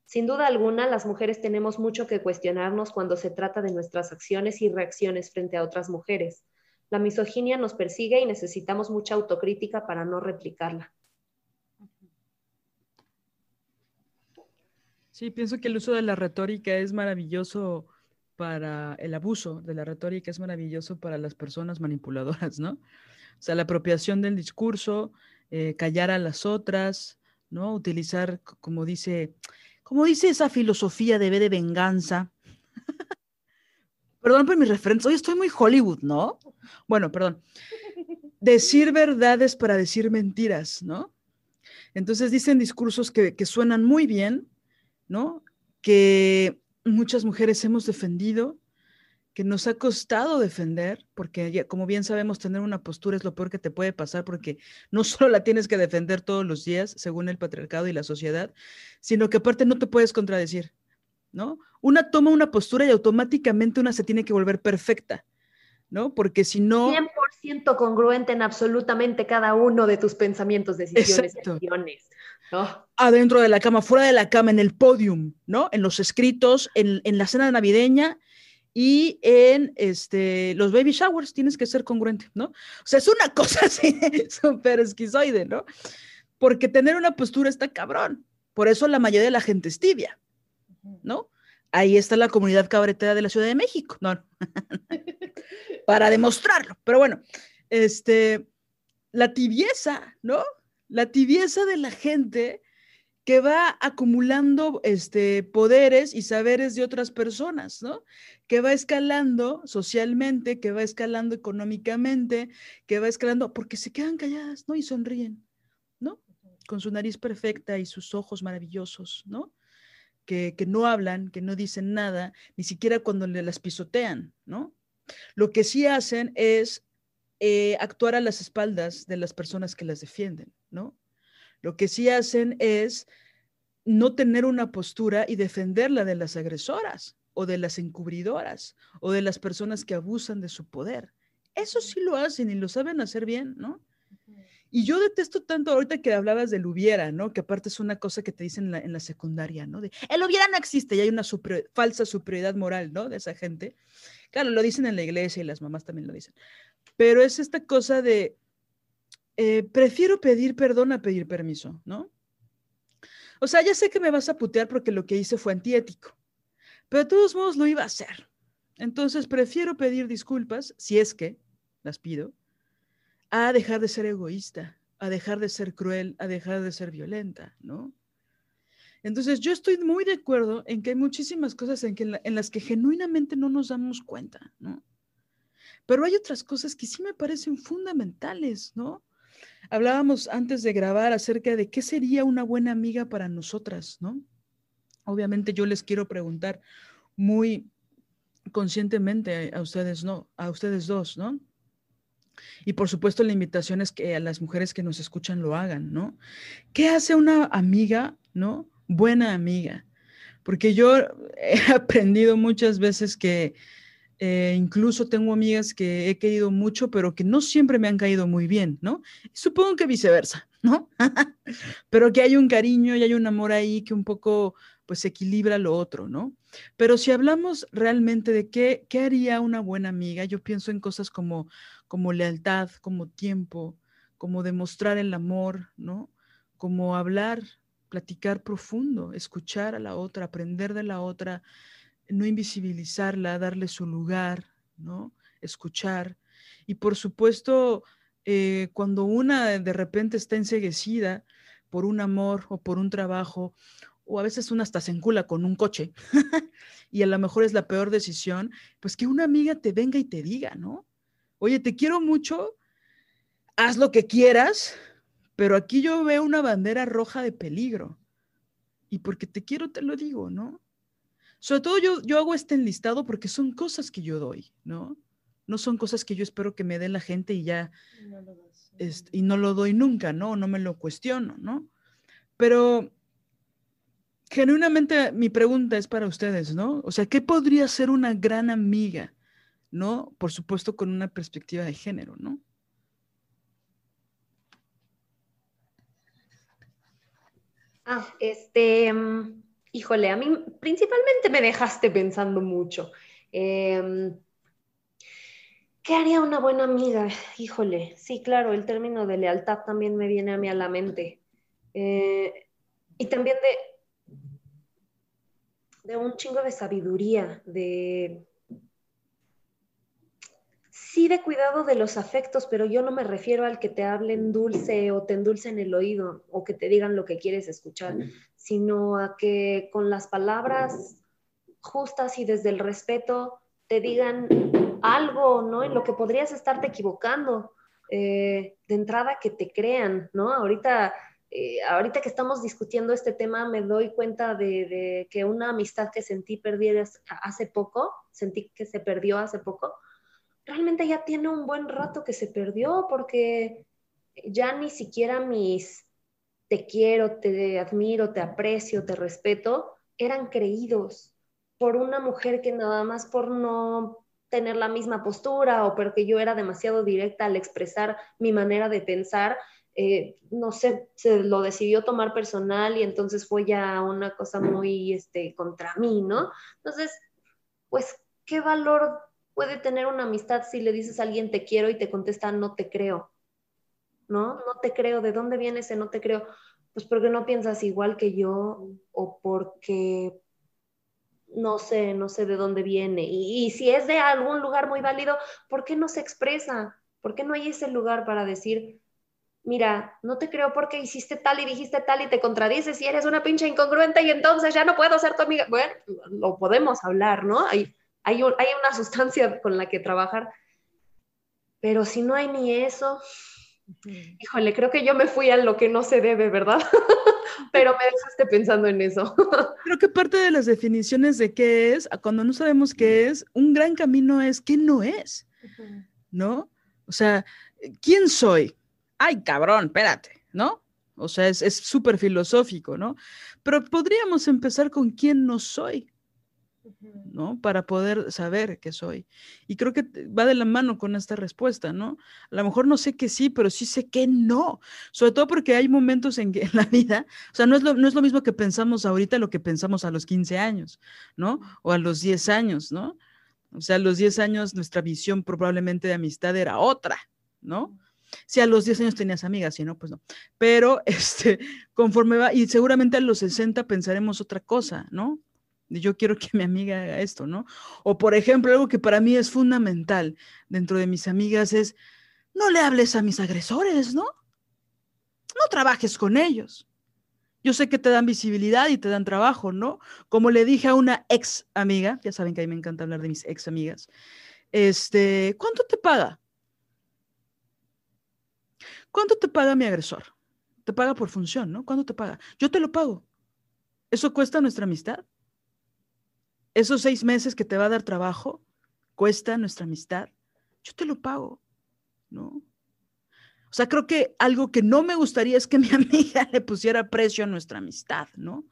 Sin duda alguna, las mujeres tenemos mucho que cuestionarnos cuando se trata de nuestras acciones y reacciones frente a otras mujeres. La misoginia nos persigue y necesitamos mucha autocrítica para no replicarla. Sí, pienso que el uso de la retórica es maravilloso para el abuso de la retórica, es maravilloso para las personas manipuladoras, ¿no? O sea, la apropiación del discurso, eh, callar a las otras, ¿no? Utilizar, como dice, como dice esa filosofía de de venganza. perdón por mis referencias, hoy estoy muy Hollywood, ¿no? Bueno, perdón. Decir verdades para decir mentiras, ¿no? Entonces dicen discursos que, que suenan muy bien, ¿no? Que muchas mujeres hemos defendido, que nos ha costado defender, porque como bien sabemos, tener una postura es lo peor que te puede pasar, porque no solo la tienes que defender todos los días, según el patriarcado y la sociedad, sino que aparte no te puedes contradecir, ¿no? Una toma una postura y automáticamente una se tiene que volver perfecta, ¿no? Porque si no... 100% congruente en absolutamente cada uno de tus pensamientos, decisiones, acciones. Adentro de la cama, fuera de la cama, en el podium, ¿no? En los escritos, en, la cena navideña y en este, los baby showers tienes que ser congruente, ¿no? O sea, es una cosa así súper esquizoide, ¿no? Porque tener una postura está cabrón. Por eso la mayoría de la gente es tibia, ¿no? Ahí está la comunidad cabretera de la Ciudad de México, ¿no? Para demostrarlo. Pero bueno, este, la tibieza, ¿no? la tibieza de la gente que va acumulando este, poderes y saberes de otras personas, ¿no? Que va escalando socialmente, que va escalando económicamente, que va escalando porque se quedan calladas, ¿no? Y sonríen, ¿no? Con su nariz perfecta y sus ojos maravillosos, ¿no? Que, que no hablan, que no dicen nada, ni siquiera cuando le las pisotean, ¿no? Lo que sí hacen es eh, actuar a las espaldas de las personas que las defienden, ¿no? Lo que sí hacen es no tener una postura y defenderla de las agresoras o de las encubridoras o de las personas que abusan de su poder. Eso sí lo hacen y lo saben hacer bien, ¿no? Y yo detesto tanto ahorita que hablabas del hubiera, ¿no? Que aparte es una cosa que te dicen en la, secundaria, ¿no? De, el hubiera no existe y hay una falsa superioridad moral, ¿no? De esa gente. Claro, lo dicen en la iglesia y las mamás también lo dicen pero es esta cosa de, eh, prefiero pedir perdón a pedir permiso, ¿no? O sea, ya sé que me vas a putear porque lo que hice fue antiético, pero de todos modos lo iba a hacer. Entonces prefiero pedir disculpas, si es que las pido, a dejar de ser egoísta, a dejar de ser cruel, a dejar de ser violenta, ¿no? Entonces yo estoy muy de acuerdo en que hay muchísimas cosas en, que, en las que genuinamente no nos damos cuenta, ¿no? Pero hay otras cosas que sí me parecen fundamentales, ¿no? Hablábamos antes de grabar acerca de qué sería una buena amiga para nosotras, ¿no? Obviamente yo les quiero preguntar muy conscientemente a ustedes, ¿no? A ustedes dos, ¿no? Y por supuesto la invitación es que a las mujeres que nos escuchan lo hagan, ¿no? ¿Qué hace una amiga, ¿no? Buena amiga. Porque yo he aprendido muchas veces que eh, incluso tengo amigas que he querido mucho, pero que no siempre me han caído muy bien, ¿no? Supongo que viceversa, ¿no? pero que hay un cariño y hay un amor ahí que un poco pues equilibra lo otro, ¿no? Pero si hablamos realmente de qué, qué haría una buena amiga, yo pienso en cosas como, como lealtad, como tiempo, como demostrar el amor, ¿no? Como hablar, platicar profundo, escuchar a la otra, aprender de la otra, no invisibilizarla, darle su lugar, ¿no? Escuchar. Y por supuesto, eh, cuando una de repente está enseguecida por un amor o por un trabajo, o a veces una hasta se encula con un coche, y a lo mejor es la peor decisión, pues que una amiga te venga y te diga, ¿no? Oye, te quiero mucho, haz lo que quieras, pero aquí yo veo una bandera roja de peligro. Y porque te quiero, te lo digo, ¿no? Sobre todo yo, yo hago este enlistado porque son cosas que yo doy, ¿no? No son cosas que yo espero que me dé la gente y ya, y no lo doy nunca, ¿no? No me lo cuestiono, ¿no? Pero genuinamente mi pregunta es para ustedes, ¿no? O sea, ¿qué podría ser una gran amiga? ¿No? Por supuesto, con una perspectiva de género, ¿no? Ah, este, mm, híjole, a mí principalmente me dejaste pensando mucho. Em, ¿Qué haría una buena amiga? Híjole, sí, claro, el término de lealtad también me viene a mí a la mente. Eh, y también de, de un chingo de sabiduría, de... Sí, de cuidado de los afectos, pero yo no me refiero al que te hablen dulce o te endulcen el oído o que te digan lo que quieres escuchar, sino a que con las palabras justas y desde el respeto te digan algo, ¿no? En lo que podrías estarte equivocando. Eh, de entrada que te crean, ¿no? Ahorita, eh, ahorita que estamos discutiendo este tema, me doy cuenta de, que una amistad que sentí perdida hace poco, sentí que se perdió hace poco, realmente ya tiene un buen rato que se perdió porque ya ni siquiera mis te quiero, te admiro, te aprecio, te respeto, eran creídos por una mujer que nada más por no tener la misma postura o porque yo era demasiado directa al expresar mi manera de pensar, eh, no sé, se lo decidió tomar personal y entonces fue ya una cosa muy este, contra mí, ¿no? Entonces, pues, ¿qué valor puede tener una amistad si le dices a alguien te quiero y te contesta no te creo? ¿No? No te creo. ¿De dónde viene ese no te creo? Pues porque no piensas igual que yo o porque no sé, no sé de dónde viene. Y, si es de algún lugar muy válido, ¿por qué no se expresa? ¿Por qué no hay ese lugar para decir, mira, no te creo porque hiciste tal y dijiste tal y te contradices y eres una pinche incongruente y entonces ya no puedo ser tu amiga? Bueno, lo podemos hablar, ¿no? Hay, hay, hay una sustancia con la que trabajar. Pero si no hay ni eso, Híjole, creo que yo me fui a lo que no se debe, ¿verdad? Pero me dejaste pensando en eso. Creo que parte de las definiciones de qué es, cuando no sabemos qué es, un gran camino es qué no es, ¿no? O sea, ¿quién soy? Ay, cabrón, espérate, ¿no? O sea, es súper filosófico, ¿no? Pero podríamos empezar con quién no soy. ¿No? Para poder saber qué soy. Y creo que va de la mano con esta respuesta, ¿no? A lo mejor no sé que sí, pero sí sé que no. Sobre todo porque hay momentos en que en la vida, o sea, no es lo, no es lo mismo que pensamos ahorita lo que pensamos a los 15 años, ¿no? O a los 10 años, ¿no? O sea, a los 10 años nuestra visión probablemente de amistad era otra, ¿no? Si a los 10 años tenías amigas, si no, pues no. Pero este, conforme va, y seguramente a los 60 pensaremos otra cosa, ¿no? Yo quiero que mi amiga haga esto, ¿no? O por ejemplo, algo que para mí es fundamental dentro de mis amigas es, no le hables a mis agresores, ¿no? No trabajes con ellos. Yo sé que te dan visibilidad y te dan trabajo, ¿no? Como le dije a una ex amiga, ya saben que a mí me encanta hablar de mis ex amigas, este, ¿cuánto te paga? ¿Cuánto te paga mi agresor? Te paga por función, ¿no? ¿Cuánto te paga? Yo te lo pago. ¿Eso cuesta nuestra amistad? Esos seis meses que te va a dar trabajo, cuesta nuestra amistad, yo te lo pago, ¿no? O sea, creo que algo que no me gustaría es que mi amiga le pusiera precio a nuestra amistad, ¿no?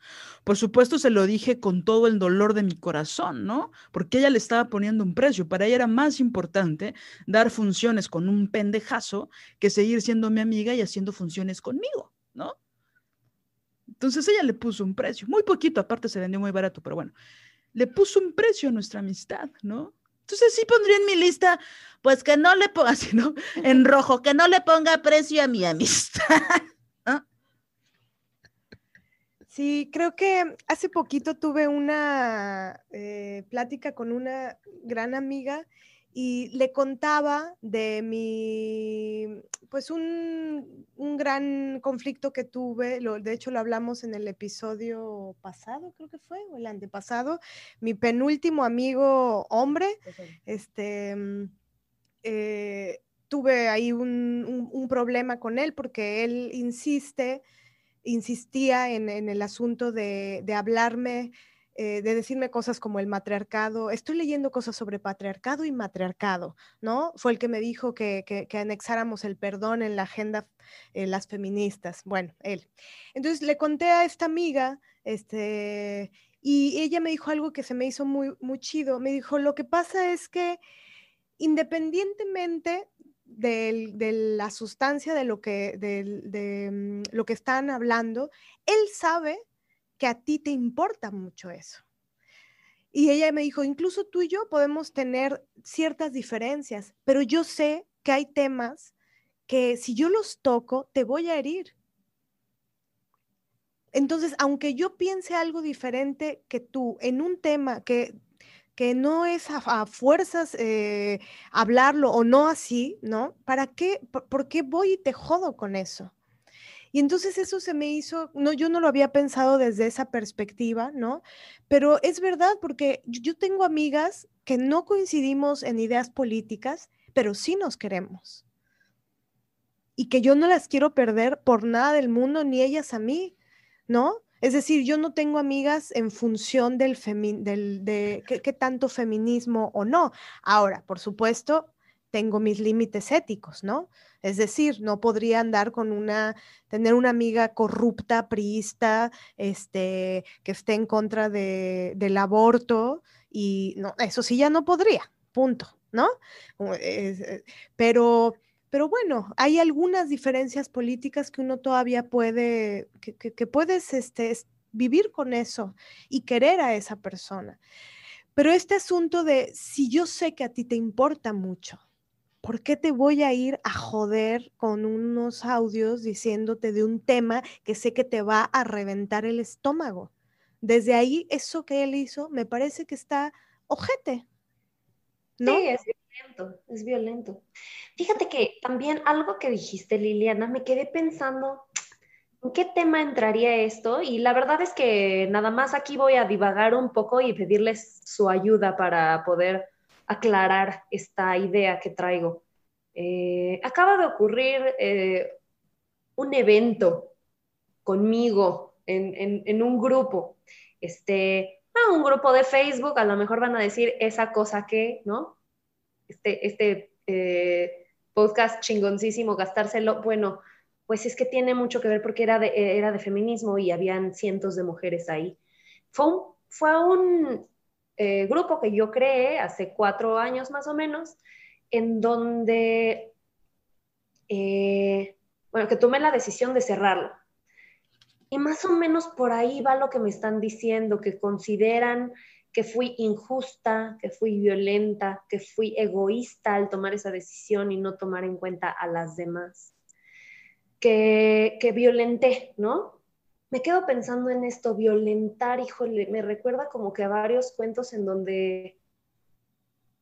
Por supuesto, se lo dije con todo el dolor de mi corazón, ¿no? Porque ella le estaba poniendo un precio. Para ella era más importante dar funciones con un pendejazo que seguir siendo mi amiga y haciendo funciones conmigo, ¿no? Entonces ella le puso un precio, muy poquito, aparte se vendió muy barato, pero bueno, le puso un precio a nuestra amistad, ¿no? Entonces sí pondría en mi lista, pues que no le ponga, sino en rojo, que no le ponga precio a mi amistad. Sí, creo que hace poquito tuve una eh, plática con una gran amiga y le contaba de mi, pues un, gran conflicto que tuve, lo, de hecho lo hablamos en el episodio pasado, creo que fue, o el antepasado, mi penúltimo amigo hombre, este, mm, eh, tuve ahí un, problema con él porque él insiste, insistía en, el asunto de, de hablarme eh, de decirme cosas como el matriarcado. Estoy leyendo cosas sobre patriarcado y matriarcado, ¿no? Fue el que me dijo que, que, anexáramos el perdón en la agenda, eh, las feministas. Bueno, él. Entonces le conté a esta amiga Este, y ella me dijo algo que se me hizo muy, muy chido. Me dijo, lo que pasa es que independientemente de la sustancia de lo que, de, mm, lo que están hablando, él sabe que a ti te importa mucho eso. Y ella me dijo, incluso tú y yo podemos tener ciertas diferencias, pero yo sé que hay temas que si yo los toco, te voy a herir. Entonces, aunque yo piense algo diferente que tú en un tema que que no es a, fuerzas eh, hablarlo o no así, ¿no? ¿Para qué? Por, qué voy y te jodo con eso? Y entonces eso se me hizo, no, yo no lo había pensado desde esa perspectiva, ¿no? Pero es verdad porque yo tengo amigas que no coincidimos en ideas políticas, pero sí nos queremos. Y que yo no las quiero perder por nada del mundo, ni ellas a mí, ¿no? Es decir, yo no tengo amigas en función del, del de qué, tanto feminismo o no. Ahora, por supuesto, tengo mis límites éticos, ¿no? Es decir, no podría andar con una, tener una amiga corrupta, priista, este, que esté en contra de, del aborto y no, eso sí ya no podría, punto, ¿no? Eh, pero pero bueno, hay algunas diferencias políticas que uno todavía puede, que, puedes este, vivir con eso y querer a esa persona. Pero este asunto de si yo sé que a ti te importa mucho, ¿por qué te voy a ir a joder con unos audios diciéndote de un tema que sé que te va a reventar el estómago? Desde ahí, eso que él hizo me parece que está ojete. ¿no? Sí, es violento, es violento. Fíjate que también algo que dijiste, Liliana, me quedé pensando, ¿en qué tema entraría esto? Y la verdad es que nada más aquí voy a divagar un poco y pedirles su ayuda para poder aclarar esta idea que traigo. Eh, acaba de ocurrir eh, un evento conmigo en, un grupo, este, ah, un grupo de Facebook, a lo mejor van a decir esa cosa que, ¿no? Este, este eh, podcast chingoncísimo, gastárselo, bueno, pues es que tiene mucho que ver porque era de, era de feminismo y habían cientos de mujeres ahí. Fue fue un eh, grupo que yo creé hace cuatro años más o menos, en donde, eh, bueno, que tomé la decisión de cerrarlo. Y más o menos por ahí va lo que me están diciendo, que consideran que fui injusta, que fui violenta, que fui egoísta al tomar esa decisión y no tomar en cuenta a las demás, que, que violenté, ¿no? Me quedo pensando en esto, violentar, híjole, me recuerda como que a varios cuentos en donde,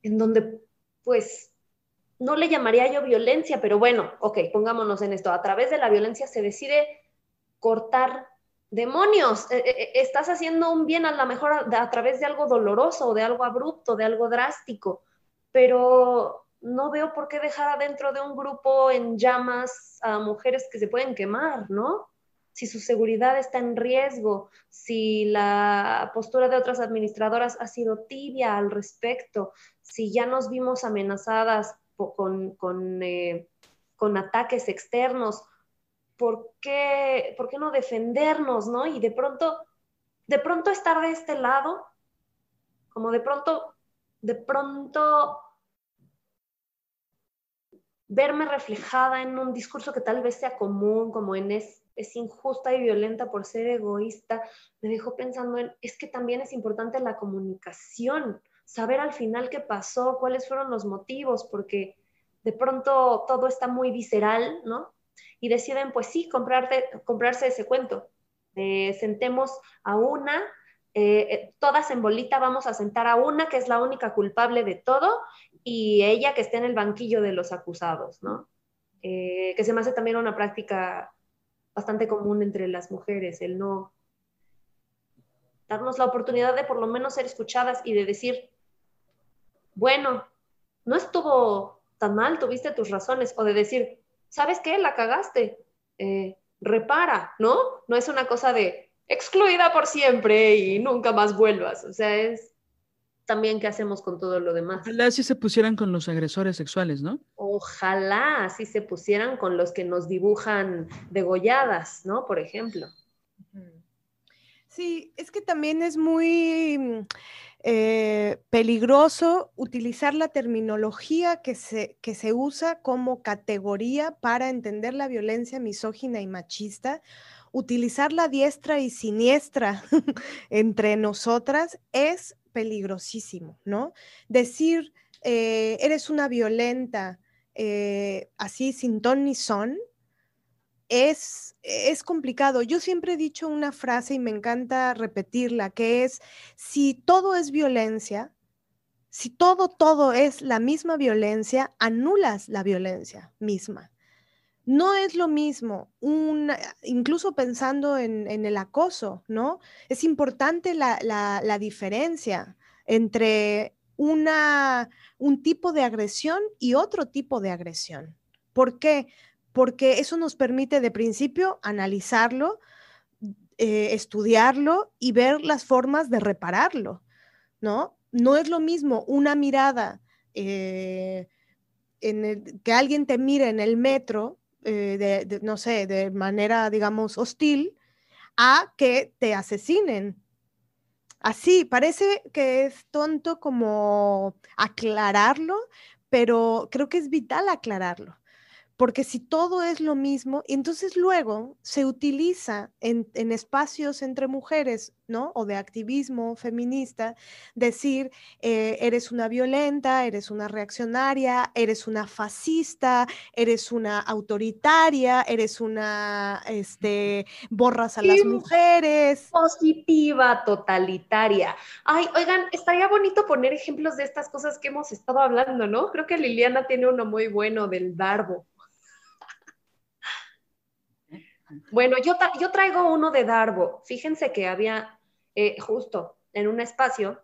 en donde, pues, no le llamaría yo violencia, pero bueno, ok, pongámonos en esto, a través de la violencia se decide cortar demonios, eh, eh, eh, estás haciendo un bien a lo mejor a, través de algo doloroso, de algo abrupto, de algo drástico, pero no veo por qué dejar adentro de un grupo en llamas a mujeres que se pueden quemar, ¿no? Si su seguridad está en riesgo, si la postura de otras administradoras ha sido tibia al respecto, si ya nos vimos amenazadas con, con, con ataques externos ¿por qué, ¿por qué no defendernos, no? Y de pronto, de pronto estar de este lado, como de pronto, de pronto verme reflejada en un discurso que tal vez sea común, como en es, es injusta y violenta por ser egoísta, me dejó pensando en, es que también es importante la comunicación, saber al final qué pasó, cuáles fueron los motivos, porque de pronto todo está muy visceral, ¿no? y deciden, pues sí, comprarte, comprarse ese cuento. sentemos a una, eh, eh, todas en bolita vamos a sentar a una que es la única culpable de todo y ella que esté en el banquillo de los acusados, ¿no? Eh, que se me hace también una práctica bastante común entre las mujeres, el no darnos la oportunidad de por lo menos ser escuchadas y de decir, bueno, no estuvo tan mal, tuviste tus razones, o de decir, ¿sabes qué? La cagaste. Eh, repara, ¿no? No es una cosa de excluida por siempre y nunca más vuelvas. O sea, es también qué hacemos con todo lo demás. Ojalá si se pusieran con los agresores sexuales, ¿no? Ojalá si se pusieran con los que nos dibujan degolladas, ¿no? Por ejemplo. Sí, es que también es muy eh, peligroso utilizar la terminología que se, que se usa como categoría para entender la violencia misógina y machista. Utilizar la diestra y siniestra entre nosotras es peligrosísimo, ¿no? Decir, eh, eres una violenta, eh, así sin ton ni son, es, es complicado. Yo siempre he dicho una frase y me encanta repetirla, que es, si todo es violencia, si todo, todo es la misma violencia, anulas la violencia misma. No es lo mismo, incluso pensando en, el acoso, ¿no? Es importante la, la diferencia entre una, un tipo de agresión y otro tipo de agresión. ¿Por qué? porque eso nos permite de principio analizarlo, eh, estudiarlo y ver las formas de repararlo, ¿no? No es lo mismo una mirada eh, en que alguien te mire en el metro, eh, de, no sé, de manera, digamos, hostil, a que te asesinen. Así, parece que es tonto como aclararlo, pero creo que es vital aclararlo porque si todo es lo mismo, entonces luego se utiliza en, espacios entre mujeres, ¿no? O de activismo feminista, decir, eh, eres una violenta, eres una reaccionaria, eres una fascista, eres una autoritaria, eres una, este, borras a las mujeres. Positiva, totalitaria. Ay, oigan, estaría bonito poner ejemplos de estas cosas que hemos estado hablando, ¿no? Creo que Liliana tiene uno muy bueno del Darbo. Bueno, yo, yo traigo uno de Darbo. Fíjense que había eh, justo en un espacio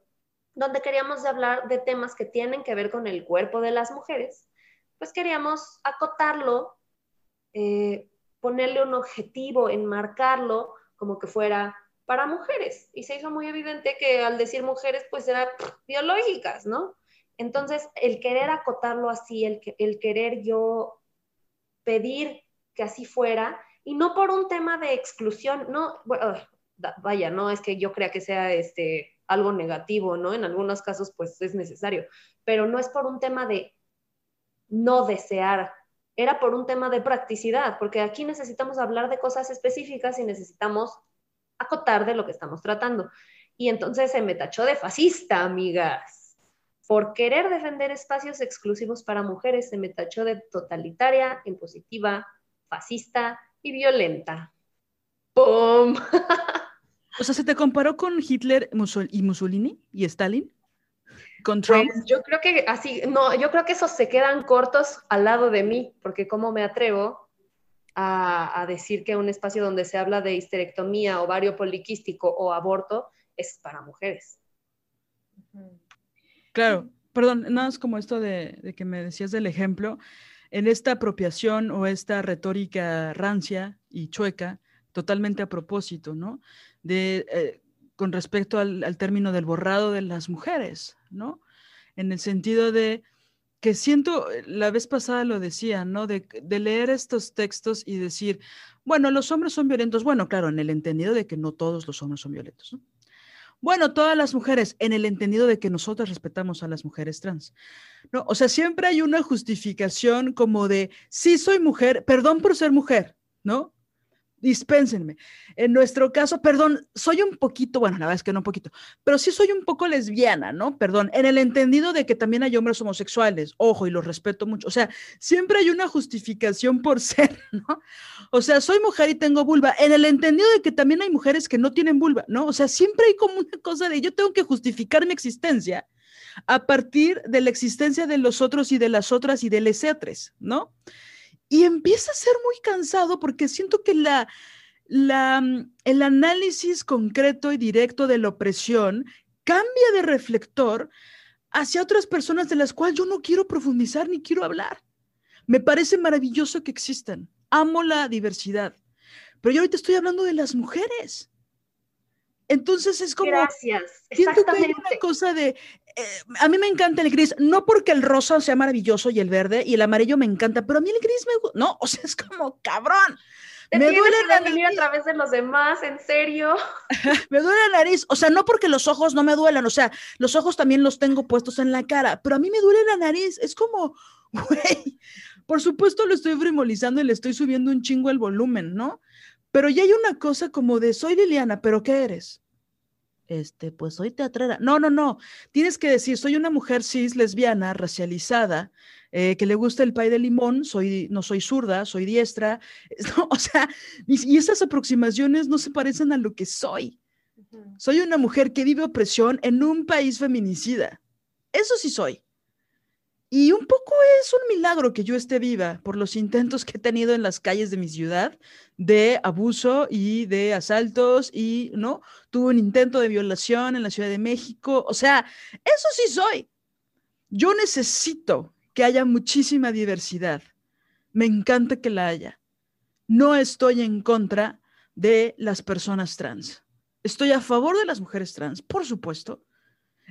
donde queríamos hablar de temas que tienen que ver con el cuerpo de las mujeres, pues queríamos acotarlo, eh, ponerle un objetivo, enmarcarlo como que fuera para mujeres. Y se hizo muy evidente que al decir mujeres, pues eran biológicas, ¿no? Entonces, el querer acotarlo así, el, el querer yo pedir que así fuera, y no por un tema de exclusión, no, vaya, no es que yo crea que sea este, algo negativo, ¿no? En algunos casos pues es necesario, pero no es por un tema de no desear, era por un tema de practicidad, porque aquí necesitamos hablar de cosas específicas y necesitamos acotar de lo que estamos tratando. Y entonces se me tachó de fascista, amigas. Por querer defender espacios exclusivos para mujeres, se me tachó de totalitaria, impositiva, fascista, y violenta. ¡Pum! o sea, ¿se te comparó con Hitler y Mussolini y Stalin? ¿Con Trump? Pues, yo creo que así, no, yo creo que esos se quedan cortos al lado de mí, porque cómo me atrevo a, decir que un espacio donde se habla de histerectomía, ovario poliquístico o aborto es para mujeres. Claro, perdón, nada más como esto de, de que me decías del ejemplo en esta apropiación o esta retórica rancia y chueca, totalmente a propósito, ¿no? De, eh, con respecto al, término del borrado de las mujeres, ¿no? En el sentido de que siento, la vez pasada lo decía, ¿no? De, de, leer estos textos y decir, bueno, los hombres son violentos. Bueno, claro, en el entendido de que no todos los hombres son violentos, ¿no? Bueno, todas las mujeres, en el entendido de que nosotras respetamos a las mujeres trans. No, o sea, siempre hay una justificación como de, sí soy mujer, perdón por ser mujer, ¿no? Dispénsenme. En nuestro caso, perdón, soy un poquito, bueno, la verdad es que no un poquito, pero sí soy un poco lesbiana, ¿no? Perdón, en el entendido de que también hay hombres homosexuales, ojo, y los respeto mucho. O sea, siempre hay una justificación por ser, ¿no? O sea, soy mujer y tengo vulva, en el entendido de que también hay mujeres que no tienen vulva, ¿no? O sea, siempre hay como una cosa de yo tengo que justificar mi existencia a partir de la existencia de los otros y de las otras y de les ¿no? Y empieza a ser muy cansado porque siento que la, la, mm, el análisis concreto y directo de la opresión cambia de reflector hacia otras personas de las cuales yo no quiero profundizar ni quiero hablar. Me parece maravilloso que existan. Amo la diversidad. Pero yo ahorita estoy hablando de las mujeres. Entonces es como. Gracias. Siento que hay una cosa de. Eh, a mí me encanta el gris, no porque el rosa sea maravilloso y el verde y el amarillo me encanta, pero a mí el gris me gusta. No, o sea, es como cabrón. me duele la nariz a través de los demás, en serio. me duele la nariz, o sea, no porque los ojos no me duelan, o sea, los ojos también los tengo puestos en la cara, pero a mí me duele la nariz, es como, güey, por supuesto lo estoy frimolizando y le estoy subiendo un chingo el volumen, ¿no? Pero ya hay una cosa como de, soy Liliana, pero ¿qué eres? Este, pues soy teatrera. No, no, no. Tienes que decir, soy una mujer cis, lesbiana, racializada, eh, que le gusta el pay de limón, soy, no soy zurda, soy diestra. o sea, y, esas aproximaciones no se parecen a lo que soy. Soy una mujer que vive opresión en un país feminicida. Eso sí soy. Y un poco es un milagro que yo esté viva por los intentos que he tenido en las calles de mi ciudad de abuso y de asaltos y, ¿no? Tuve un intento de violación en la Ciudad de México. O sea, eso sí soy. Yo necesito que haya muchísima diversidad. Me encanta que la haya. No estoy en contra de las personas trans. Estoy a favor de las mujeres trans, por supuesto.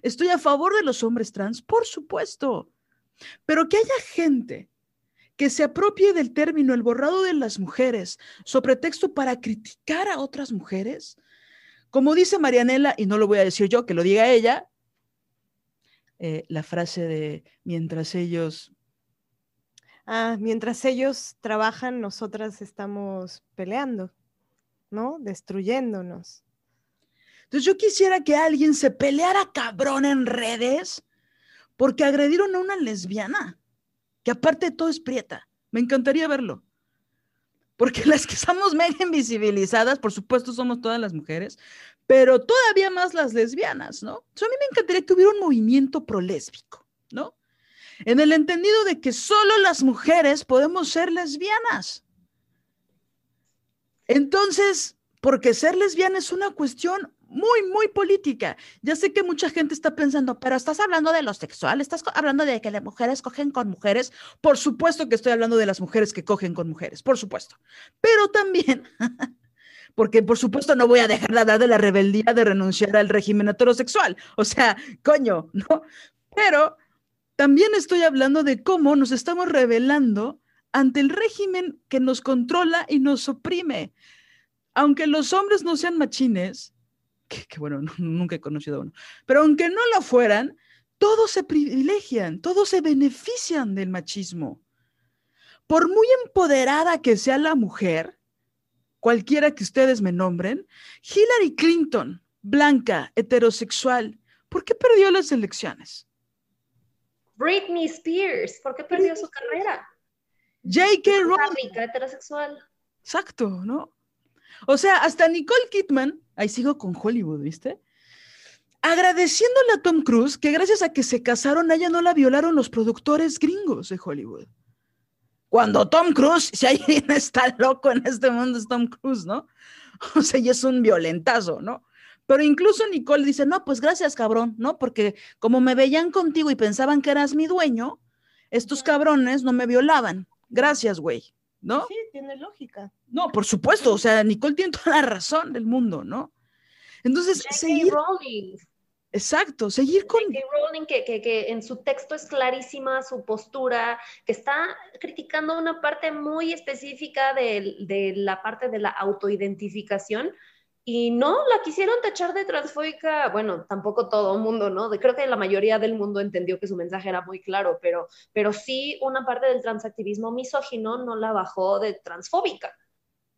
Estoy a favor de los hombres trans, por supuesto. Pero que haya gente que se apropie del término el borrado de las mujeres sobre pretexto para criticar a otras mujeres, como dice Marianela, y no lo voy a decir yo, que lo diga ella, eh, la frase de mientras ellos... Ah, mientras ellos trabajan, nosotras estamos peleando, ¿no? Destruyéndonos. Entonces yo quisiera que alguien se peleara cabrón en redes porque agredieron a una lesbiana, que aparte de todo es prieta. Me encantaría verlo. Porque las que estamos mega invisibilizadas, por supuesto, somos todas las mujeres, pero todavía más las lesbianas, ¿no? a mí me encantaría que hubiera un movimiento prolésbico, ¿no? En el entendido de que solo las mujeres podemos ser lesbianas. Entonces, porque ser lesbiana es una cuestión muy, muy política. Ya sé que mucha gente está pensando, pero estás hablando de lo sexual, estás hablando de que las mujeres cogen con mujeres. Por supuesto que estoy hablando de las mujeres que cogen con mujeres, por supuesto. Pero también, porque por supuesto no voy a dejar de hablar de la rebeldía de renunciar al régimen heterosexual. O sea, coño, ¿no? Pero también estoy hablando de cómo nos estamos rebelando ante el régimen que nos controla y nos oprime. Aunque los hombres no sean machines, que, bueno, nunca he conocido a uno, pero aunque no lo fueran, todos se privilegian, todos se benefician del machismo. Por muy empoderada que sea la mujer, cualquiera que ustedes me nombren, Hillary Clinton, blanca, heterosexual, ¿por qué perdió las elecciones? Britney Spears, ¿por qué perdió su carrera? J.K. Rowling. heterosexual. Exacto, ¿no? O sea, hasta Nicole Kidman, ahí sigo con Hollywood, ¿viste? Agradeciéndole a Tom Cruise que gracias a que se casaron, a ella no la violaron los productores gringos de Hollywood. Cuando Tom Cruise, si alguien está loco en este mundo es Tom Cruise, ¿no? O sea, y es un violentazo, ¿no? Pero incluso Nicole dice, no, pues gracias, cabrón, ¿no? Porque como me veían contigo y pensaban que eras mi dueño, estos cabrones no me violaban. Gracias, güey. ¿No? Sí, tiene lógica. No, por supuesto, o sea, Nicole tiene toda la razón del mundo, ¿no? Entonces, seguir... Rowling. Exacto, seguir con... Rowling, que, que, que, en su texto es clarísima su postura, que está criticando una parte muy específica de, de la parte de la autoidentificación, y no, la quisieron tachar de transfóbica, bueno, tampoco todo el mundo, ¿no? creo que la mayoría del mundo entendió que su mensaje era muy claro, pero, pero sí una parte del transactivismo misógino no la bajó de transfóbica.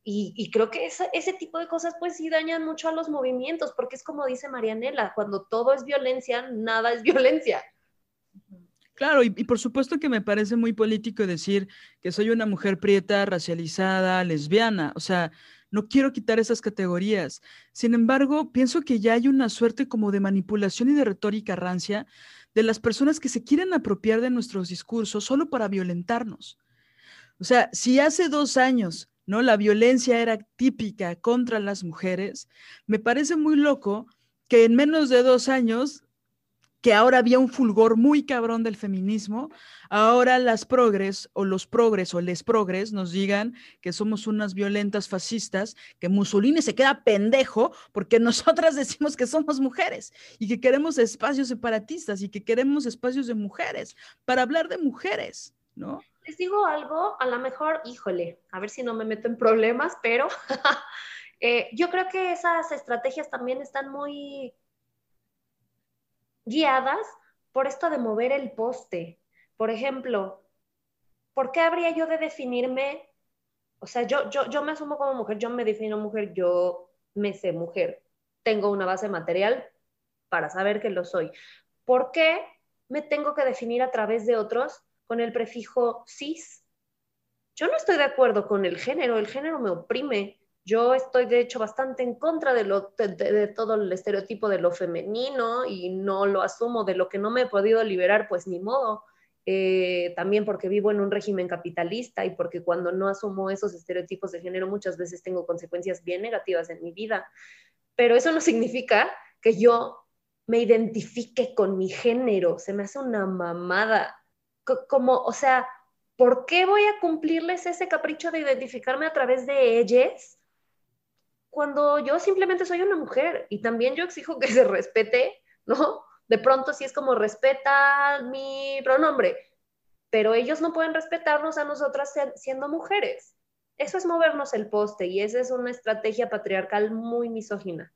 Y, creo que ese tipo de cosas pues sí dañan mucho a los movimientos, porque es como dice Marianela, cuando todo es violencia, nada es violencia. Claro, y, y, por supuesto que me parece muy político decir que soy una mujer prieta, racializada, lesbiana. O sea, no quiero quitar esas categorías. Sin embargo, pienso que ya hay una suerte como de manipulación y de retórica rancia de las personas que se quieren apropiar de nuestros discursos solo para violentarnos. O sea, si hace dos años, ¿no? La violencia era típica contra las mujeres, me parece muy loco que en menos de dos años que ahora había un fulgor muy cabrón del feminismo, ahora las progres o los progres o les progres nos digan que somos unas violentas fascistas, que Mussolini se queda pendejo porque nosotras decimos que somos mujeres y que queremos espacios separatistas y que queremos espacios de mujeres para hablar de mujeres, ¿no? les digo algo, a lo mejor, híjole, a ver si no me meto en problemas, pero eh, yo creo que esas estrategias también están muy guiadas por esto de mover el poste. Por ejemplo, ¿por qué habría yo de definirme? O sea, yo, yo, yo me asumo como mujer, yo me defino mujer, yo me sé mujer. Tengo una base material para saber que lo soy. ¿Por qué me tengo que definir a través de otros con el prefijo cis? Yo no estoy de acuerdo con el género, el género me oprime. Yo estoy de hecho bastante en contra de, lo, de, todo el estereotipo de lo femenino y no lo asumo de lo que no me he podido liberar, pues ni modo. Eh, también porque vivo en un régimen capitalista y porque cuando no asumo esos estereotipos de género muchas veces tengo consecuencias bien negativas en mi vida. Pero eso no significa que yo me identifique con mi género, se me hace una mamada. como, o sea, ¿por qué voy a cumplirles ese capricho de identificarme a través de ellas cuando yo simplemente soy una mujer? Y también yo exijo que se respete, ¿no? De pronto sí es como respeta mi pronombre, pero ellos no pueden respetarnos a nosotras siendo mujeres. Eso es movernos el poste y esa es una estrategia patriarcal muy misógina.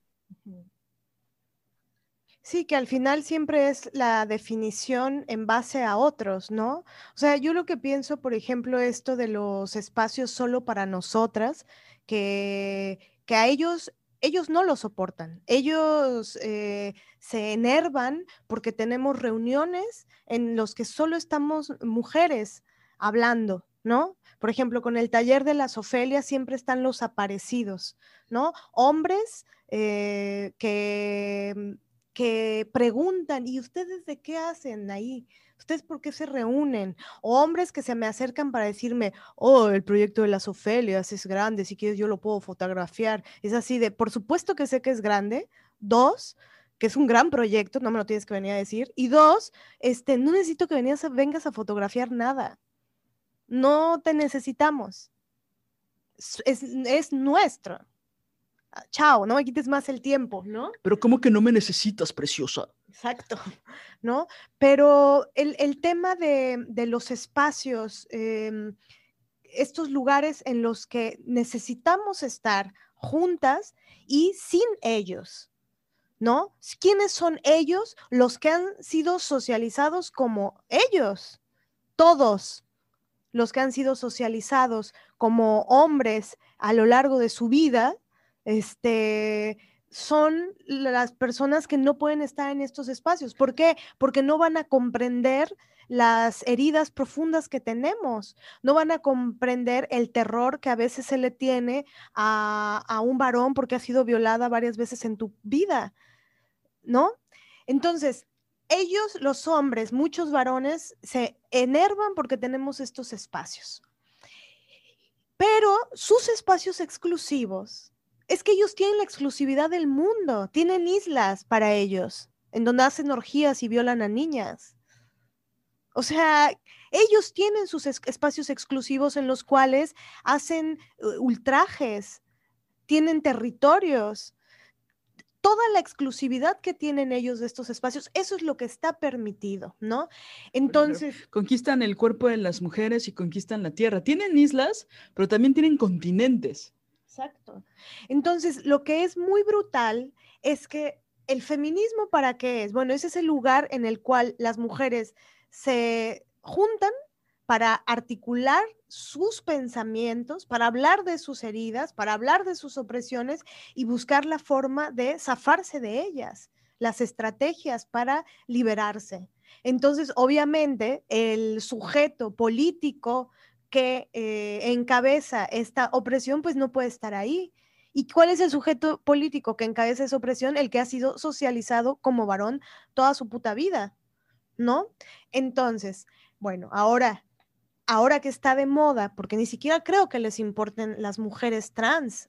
Sí, que al final siempre es la definición en base a otros, ¿no? O sea, yo lo que pienso, por ejemplo, esto de los espacios solo para nosotras, que, que a ellos ellos no lo soportan. Ellos eh, se enervan porque tenemos reuniones en los que solo estamos mujeres hablando, ¿no? Por ejemplo, con el taller de las Ofelias siempre están los aparecidos, ¿no? Hombres eh, que, que preguntan, ¿y ustedes de qué hacen ahí? ¿Ustedes por qué se reúnen? O hombres que se me acercan para decirme, oh, el proyecto de las Ofelias es grande, si quieres yo lo puedo fotografiar. Es así de, por supuesto que sé que es grande. Dos, que es un gran proyecto, no me lo tienes que venir a decir. Y dos, este, no necesito que vengas a fotografiar nada. No te necesitamos. Es, es nuestro. Ah, chao, no me quites más el tiempo, ¿no? Pero ¿cómo que no me necesitas, preciosa? Exacto, ¿no? Pero el, tema de, los espacios, em, estos lugares en los que necesitamos estar juntas y sin ellos, ¿no? ¿Quiénes son ellos? Los que han sido socializados como ellos, todos los que han sido socializados como hombres a lo largo de su vida, este, son las personas que no pueden estar en estos espacios. ¿Por qué? Porque no van a comprender las heridas profundas que tenemos, no van a comprender el terror que a veces se le tiene a, a un varón porque ha sido violada varias veces en tu vida, ¿no? Entonces, ellos, los hombres, muchos varones, se enervan porque tenemos estos espacios. Pero sus espacios exclusivos es que ellos tienen la exclusividad del mundo, tienen islas para ellos, en donde hacen orgías y violan a niñas. O sea, ellos tienen sus espacios exclusivos en los cuales hacen uh, ultrajes, tienen territorios. Toda la exclusividad que tienen ellos de estos espacios, eso es lo que está permitido, ¿no? Entonces... conquistan el cuerpo de las mujeres y conquistan la tierra. Tienen islas, pero también tienen continentes. Exacto. Entonces, lo que es muy brutal es que el feminismo para qué es? Bueno, ese es el lugar en el cual las mujeres se juntan para articular sus pensamientos, para hablar de sus heridas, para hablar de sus opresiones y buscar la forma de zafarse de ellas, las estrategias para liberarse. Entonces, obviamente, el sujeto político que eh, encabeza esta opresión, pues no puede estar ahí. ¿Y cuál es el sujeto político que encabeza esa opresión? El que ha sido socializado como varón toda su puta vida, ¿no? Entonces, bueno, ahora, ahora que está de moda, porque ni siquiera creo que les importen las mujeres trans,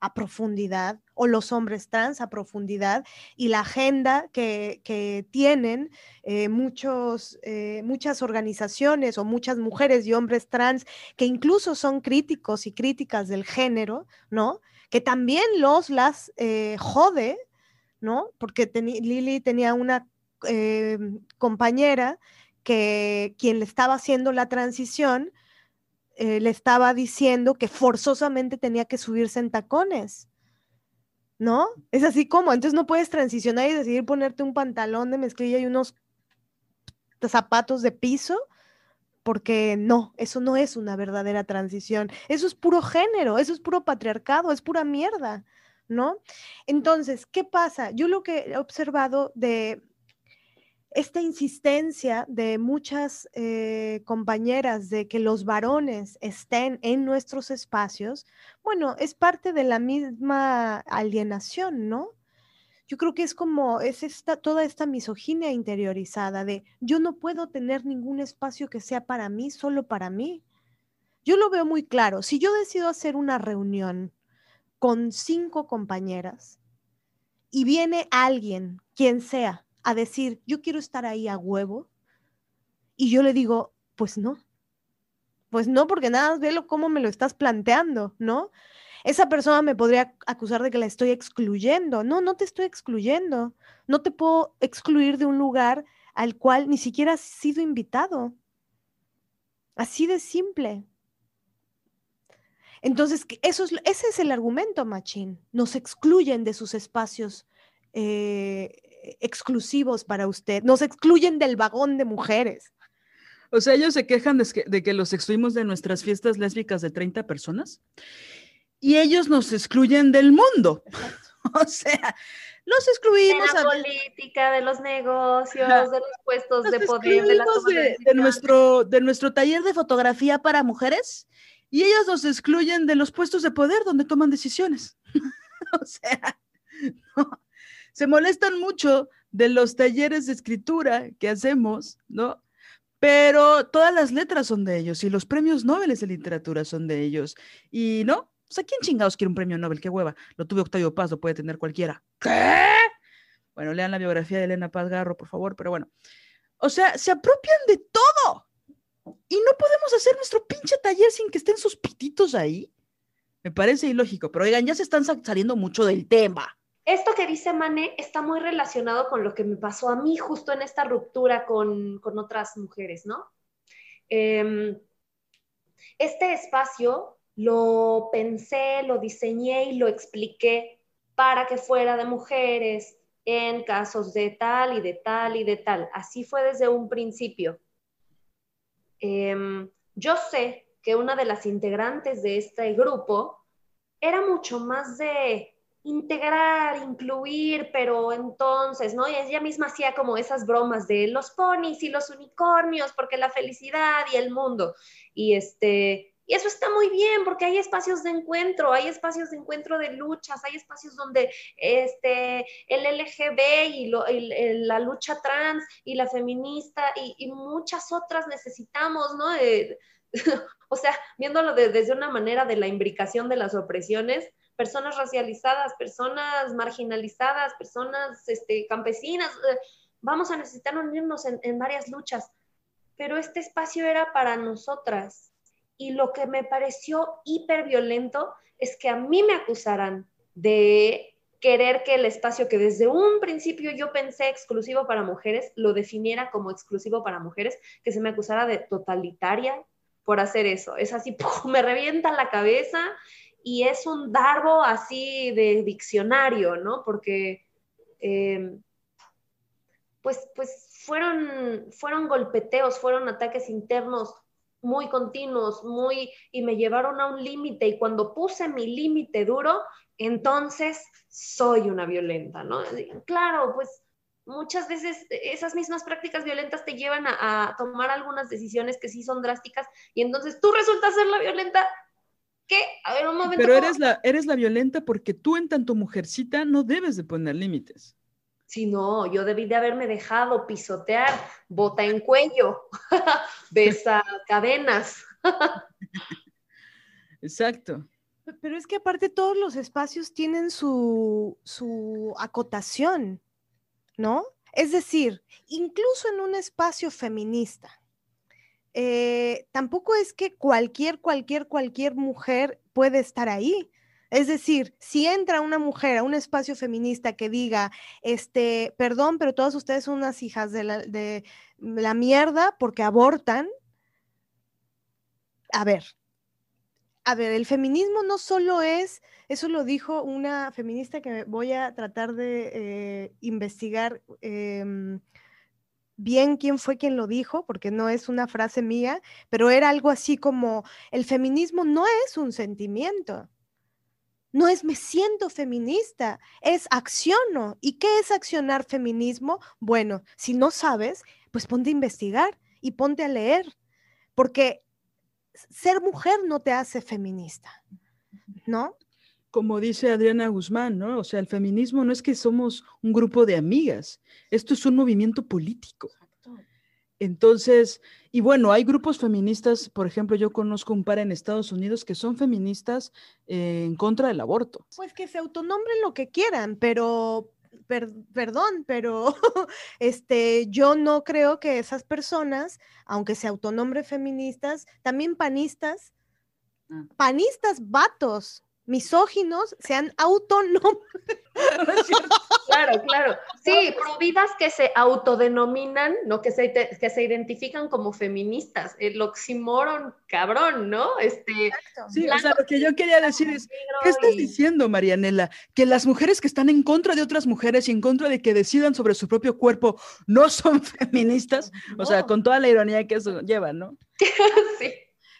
a profundidad o los hombres trans a profundidad y la agenda que, tienen eh, muchos, eh, muchas organizaciones o muchas mujeres y hombres trans que incluso son críticos y críticas del género, ¿no? Que también los las eh, jode, ¿no? Porque Lili tenía una compañera que quien le estaba haciendo la transición le estaba diciendo que forzosamente tenía que subirse en tacones. ¿No? Es así como, entonces no puedes transicionar y decidir ponerte un pantalón de mezclilla y unos zapatos de piso, porque no, eso no es una verdadera transición. Eso es puro género, eso es puro patriarcado, es pura mierda, ¿no? Entonces, ¿qué pasa? Yo lo que he observado de, esta insistencia de muchas eh, compañeras de que los varones estén en nuestros espacios, bueno, es parte de la misma alienación, ¿no? Yo creo que es como, es esta, toda esta misoginia interiorizada de yo no puedo tener ningún espacio que sea para mí, solo para mí. Yo lo veo muy claro. Si yo decido hacer una reunión con cinco compañeras y viene alguien, quien sea, a decir, yo quiero estar ahí a huevo. Y yo le digo, pues no. Pues no, porque nada más velo cómo me lo estás planteando, ¿no? Esa persona me podría acusar de que la estoy excluyendo. No, no te estoy excluyendo. No te puedo excluir de un lugar al cual ni siquiera has sido invitado. Así de simple. Entonces, eso es, ese es el argumento, Machín. Nos excluyen de sus espacios eh, exclusivos para usted, nos excluyen del vagón de mujeres. O sea, ellos se quejan de que, los excluimos de nuestras fiestas lésbicas de 30 personas y ellos nos excluyen del mundo. O sea, los excluimos. De la política, de los negocios, de los puestos de poder, de, de, de, nuestro, de nuestro taller de fotografía para mujeres y ellos nos excluyen de los puestos de poder donde toman decisiones. o sea, no, se molestan mucho de los talleres de escritura que hacemos, ¿no? Pero todas las letras son de ellos y los premios Nobel de literatura son de ellos. Y no, o sea, ¿quién chingados quiere un premio Nobel? ¡Qué hueva! Lo tuve Octavio Paz, lo puede tener cualquiera. ¿Qué? Bueno, lean la biografía de Elena Paz Garro, por favor, pero bueno. O sea, se apropian de todo. Y no podemos hacer nuestro pinche taller sin que estén sus pititos ahí. Me parece ilógico, pero oigan, ya se están saliendo mucho del tema esto que dice Mane está muy relacionado con lo que me pasó a mí justo en esta ruptura con, otras mujeres, ¿no? Em, este espacio lo pensé, lo diseñé y lo expliqué para que fuera de mujeres en casos de tal y de tal y de tal. Así fue desde un principio. Em, yo sé que una de las integrantes de este grupo era mucho más de integrar, incluir, pero entonces, ¿no? Y ella misma hacía como esas bromas de los ponis y los unicornios, porque la felicidad y el mundo. Y este, y eso está muy bien, porque hay espacios de encuentro, hay espacios de encuentro de luchas, hay espacios donde este, el LGB y, la lucha trans y la feminista y, muchas otras necesitamos, ¿no? o sea, viéndolo desde una manera de la imbricación de las opresiones, personas racializadas, personas marginalizadas, personas este, campesinas. Eh, vamos a necesitar unirnos en, varias luchas, pero este espacio era para nosotras. Y lo que me pareció hiper violento es que a mí me acusaran de querer que el espacio que desde un principio yo pensé exclusivo para mujeres, lo definiera como exclusivo para mujeres, que se me acusara de totalitaria por hacer eso. Es así, me revienta la cabeza y es un darbo así de diccionario, ¿no? Porque eh, pues, pues fueron, fueron golpeteos, fueron ataques internos muy continuos, muy, y me llevaron a un límite, y cuando puse mi límite duro, entonces soy una violenta, ¿no? Claro, pues muchas veces esas mismas prácticas violentas te llevan a, tomar algunas decisiones que sí son drásticas y entonces tú resultas ser la violenta ¿Qué? A ver, un momento. Pero eres la, eres la violenta porque tú en tanto mujercita no debes de poner límites. Sí, no, yo debí de haberme dejado pisotear, bota en cuello, besa cadenas. Exacto. Pero es que aparte todos los espacios tienen su, su acotación, ¿no? Es decir, incluso en un espacio feminista, eh, tampoco es que cualquier, cualquier, cualquier mujer puede estar ahí. Es decir, si entra una mujer a un espacio feminista que diga, este, perdón, pero todas ustedes son unas hijas de la, mierda porque abortan, a ver, a ver, el feminismo no solo es, eso lo dijo una feminista que voy a tratar de eh, investigar em, bien quién fue quien lo dijo, porque no es una frase mía, pero era algo así como, el feminismo no es un sentimiento, no es me siento feminista, es acciono. ¿Y qué es accionar feminismo? Bueno, si no sabes, pues ponte a investigar y ponte a leer, porque ser mujer no te hace feminista, ¿no? Como dice Adriana Guzmán, ¿no? O sea, el feminismo no es que somos un grupo de amigas, esto es un movimiento político. Entonces, y bueno, hay grupos feministas, por ejemplo, yo conozco un par en Estados Unidos que son feministas eh, en contra del aborto. Pues que se autonombren lo que quieran, pero, perdón, pero este, yo no creo que esas personas, aunque se autonombre feministas, también panistas, ah. panistas vatos, misóginos, sean autónomos. claro, claro. Sí, providas que se autodenominan, ¿no? Que se, que se identifican como feministas. El oxímoron, cabrón, ¿no? Este, sí, o sea, lo que yo quería decir es, ¿qué estás diciendo, Marianela? Que las mujeres que están en contra de otras mujeres y en contra de que decidan sobre su propio cuerpo no son feministas, o sea, con toda la ironía que eso lleva, ¿no? sí.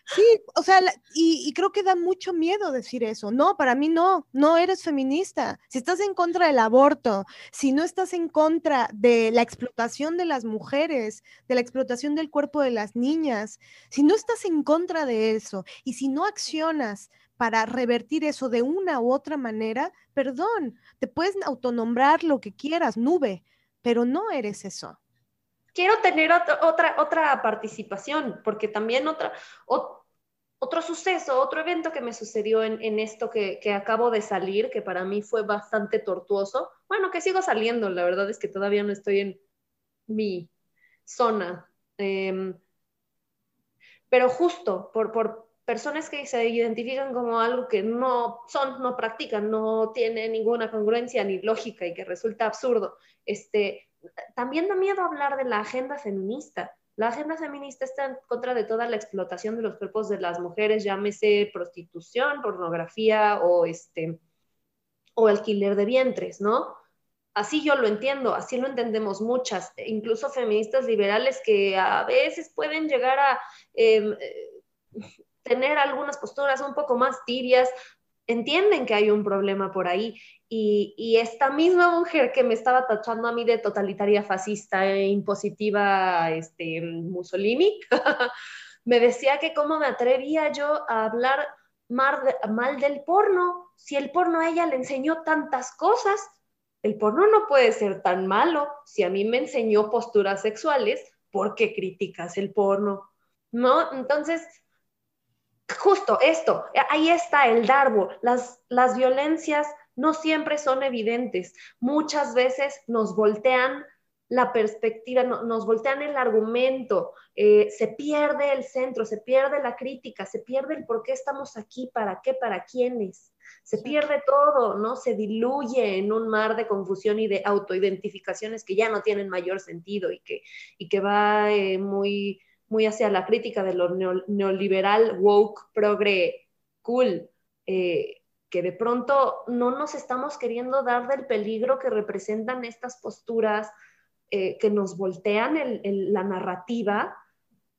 Sí, o sea, y, creo que da mucho miedo decir eso. No, para mí no, no eres feminista. Si estás en contra del aborto, si no estás en contra de la explotación de las mujeres, de la explotación del cuerpo de las niñas, si no estás en contra de eso y si no accionas para revertir eso de una u otra manera, perdón, te puedes autonombrar lo que quieras, nube, pero no eres eso quiero tener otra, otra, participación, porque también otra, otro suceso, otro evento que me sucedió en, esto que, acabo de salir, que para mí fue bastante tortuoso, bueno, que sigo saliendo, la verdad es que todavía no estoy en mi zona, em, pero justo por, por personas que se identifican como algo que no son, no practican, no tiene ninguna congruencia ni lógica y que resulta absurdo, este, también da miedo hablar de la agenda feminista. La agenda feminista está en contra de toda la explotación de los cuerpos de las mujeres, llámese prostitución, pornografía o, este, o alquiler de vientres, ¿no? Así yo lo entiendo, así lo entendemos muchas, incluso feministas liberales que a veces pueden llegar a em, eh, tener algunas posturas un poco más tibias, entienden que hay un problema por ahí y, esta misma mujer que me estaba tachando a mí de totalitaria fascista e impositiva, este, Mussolini, me decía que cómo me atrevía yo a hablar mal, mal del porno, si el porno a ella le enseñó tantas cosas, el porno no puede ser tan malo, si a mí me enseñó posturas sexuales, ¿por qué criticas el porno? ¿No? Entonces, justo esto, ahí está el darbo, las, las violencias no siempre son evidentes. Muchas veces nos voltean la perspectiva, nos voltean el argumento, eh, se pierde el centro, se pierde la crítica, se pierde el por qué estamos aquí, para qué, para quiénes. Se pierde todo, ¿no? Se diluye en un mar de confusión y de autoidentificaciones que ya no tienen mayor sentido y que, y que va eh, muy, muy hacia la crítica de lo neoliberal, woke, progre, cool. Eh, que de pronto no nos estamos queriendo dar del peligro que representan estas posturas eh, que nos voltean la narrativa,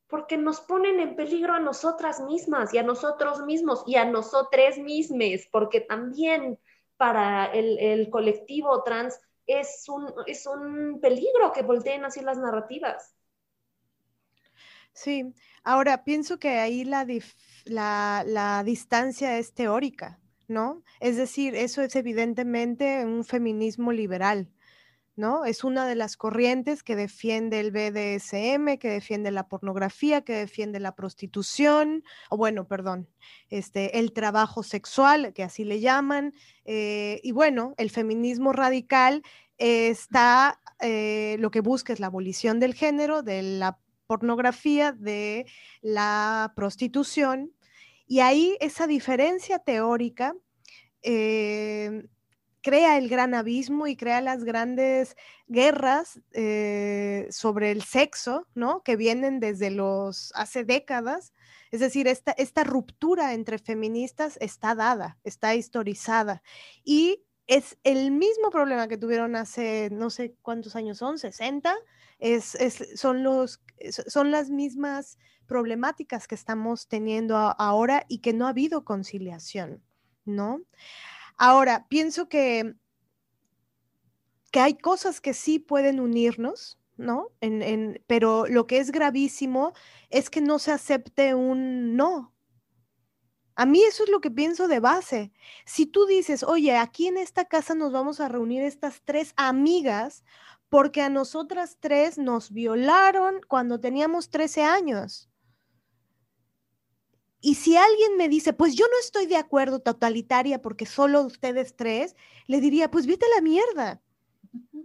porque nos ponen en peligro a nosotras mismas y a nosotros mismos y a nosotras mismas, porque también para el, colectivo trans es un, es un peligro que volteen así las narrativas. Sí, ahora pienso que ahí la, la distancia es teórica. ¿no? Es decir, eso es evidentemente un feminismo liberal, ¿no? Es una de las corrientes que defiende el BDSM, que defiende la pornografía, que defiende la prostitución, o bueno, perdón, este, el trabajo sexual, que así le llaman, eh, y bueno, el feminismo radical está, eh, lo que busca es la abolición del género, de la pornografía, de la prostitución, y ahí esa diferencia teórica eh, crea el gran abismo y crea las grandes guerras eh, sobre el sexo, ¿no? Que vienen desde los hace décadas. Es decir, esta, esta ruptura entre feministas está dada, está historizada. Y es el mismo problema que tuvieron hace no sé cuántos años son, 60, es, son, los, son las mismas problemáticas que estamos teniendo ahora y que no ha habido conciliación, ¿no? Ahora, pienso que, que hay cosas que sí pueden unirnos, ¿no? En, pero lo que es gravísimo es que no se acepte un no. A mí eso es lo que pienso de base. Si tú dices, oye, aquí en esta casa nos vamos a reunir estas tres amigas porque a nosotras tres nos violaron cuando teníamos 13 años. Y si alguien me dice, pues yo no estoy de acuerdo totalitaria porque solo ustedes tres, le diría, pues vete a la mierda.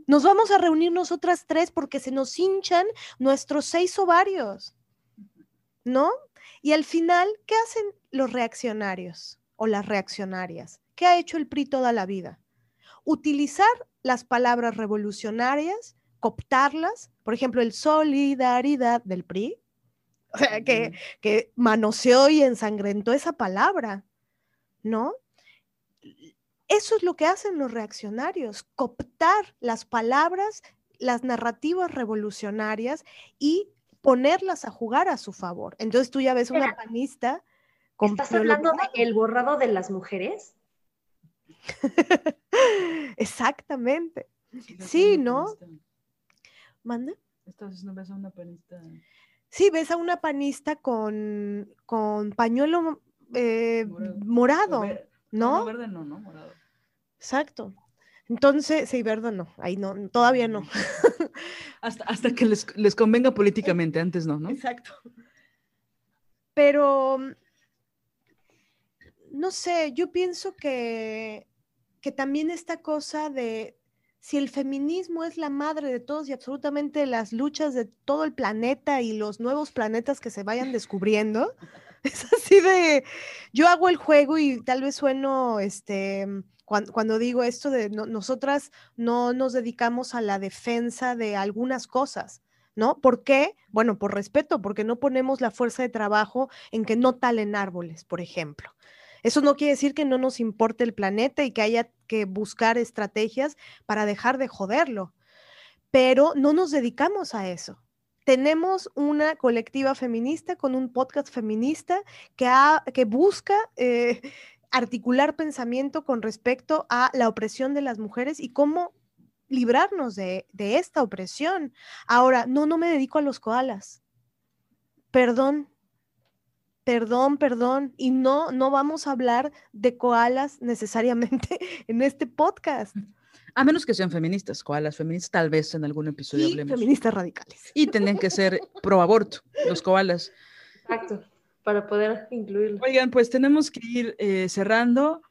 Nos vamos a reunir nosotras tres porque se nos hinchan nuestros seis ovarios, ¿no? Y al final, ¿qué hacen los reaccionarios o las reaccionarias? ¿Qué ha hecho el PRI toda la vida? Utilizar las palabras revolucionarias, cooptarlas, por ejemplo, el solidaridad del PRI, o sea, que, que manoseó y ensangrentó esa palabra, ¿no? Eso es lo que hacen los reaccionarios, cooptar las palabras, las narrativas revolucionarias y ponerlas a jugar a su favor. Entonces tú ya ves una panista. ¿Estás hablando del el borrado de las mujeres? Exactamente. Sí, ¿no? ¿Manda? Estás no ves a una panista. Sí, ves a una panista con, con pañuelo eh, morado, ¿no? No, verde no, ¿no? Morado. Exacto. Entonces, sí, verde no, ahí no, todavía no. hasta, hasta que les, les, convenga políticamente, antes no, ¿no? Exacto. Pero, no sé, yo pienso que, que también esta cosa de, si el feminismo es la madre de todos y absolutamente las luchas de todo el planeta y los nuevos planetas que se vayan descubriendo, es así de, yo hago el juego y tal vez sueno, este, cuando, digo esto de nosotras no nos dedicamos a la defensa de algunas cosas. ¿No? ¿Por qué? Bueno, por respeto, porque no ponemos la fuerza de trabajo en que no talen árboles, por ejemplo. Eso no quiere decir que no nos importe el planeta y que haya que buscar estrategias para dejar de joderlo, pero no nos dedicamos a eso. Tenemos una colectiva feminista con un podcast feminista que, que busca eh, articular pensamiento con respecto a la opresión de las mujeres y cómo librarnos de, de esta opresión. Ahora, no, no me dedico a los koalas. Perdón, perdón, perdón, y no, no vamos a hablar de koalas necesariamente en este podcast. A menos que sean feministas, koalas feministas, tal vez en algún episodio y Feministas radicales. Y tendrían que ser pro aborto, los koalas. Exacto, para poder incluirlo. Oigan, pues tenemos que ir eh, cerrando.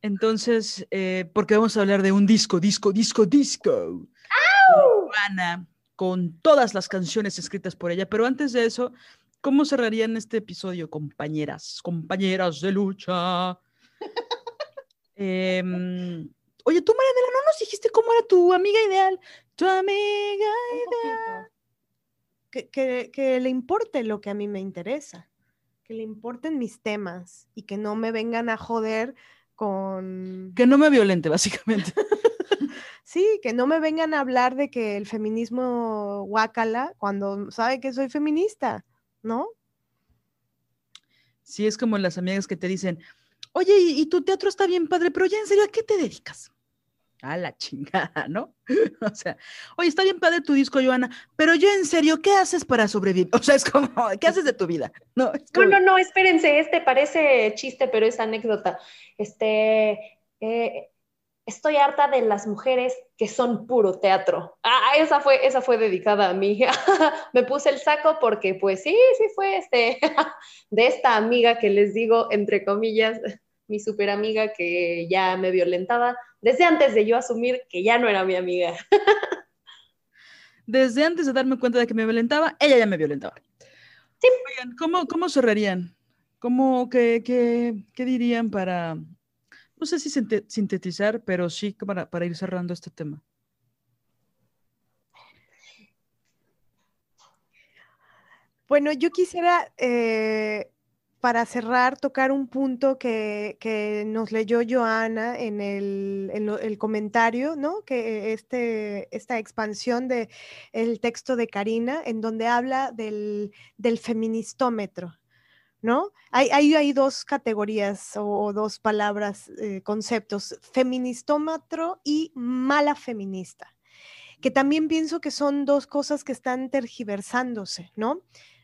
Entonces, eh, porque vamos a hablar de un disco, disco, disco, disco. Ana, con todas las canciones escritas por ella. Pero antes de eso, ¿Cómo cerrarían este episodio, compañeras, compañeras de lucha? Em, oye, tú, Marianela, no nos dijiste cómo era tu amiga ideal. Tu amiga ideal. Que, que, le importe lo que a mí me interesa, que le importen mis temas y que no me vengan a joder con... Que no me violente, básicamente. sí, que no me vengan a hablar de que el feminismo guácala cuando sabe que soy feminista. ¿no? Sí, es como las amigas que te dicen, oye, y, tu teatro está bien padre, pero ya en serio, ¿a qué te dedicas? A la chingada, ¿no? o sea, oye, está bien padre tu disco, Joana, pero yo en serio, ¿qué haces para sobrevivir? O sea, es como, ¿qué haces de tu vida? No, no, no, no, espérense, este parece chiste, pero es anécdota. Este, eh, estoy harta de las mujeres que son puro teatro. Ah, esa fue, esa fue dedicada a mí. Me puse el saco porque, pues sí, sí fue este, de esta amiga que les digo, entre comillas, mi super amiga que ya me violentaba, desde antes de yo asumir que ya no era mi amiga. Desde antes de darme cuenta de que me violentaba, ella ya me violentaba. Sí. Oigan, ¿cómo, cómo cerrarían? ¿Cómo, qué, qué, qué dirían para no sé si sintetizar, pero sí para, para ir cerrando este tema. Bueno, yo quisiera, eh, para cerrar, tocar un punto que, nos leyó Joana en el, comentario, ¿no? Que este, esta expansión del el texto de Karina, en donde habla del, feministómetro, ¿no? Hay, hay, dos categorías o, dos palabras, eh, conceptos, feministómetro y mala feminista, que también pienso que son dos cosas que están tergiversándose, ¿no?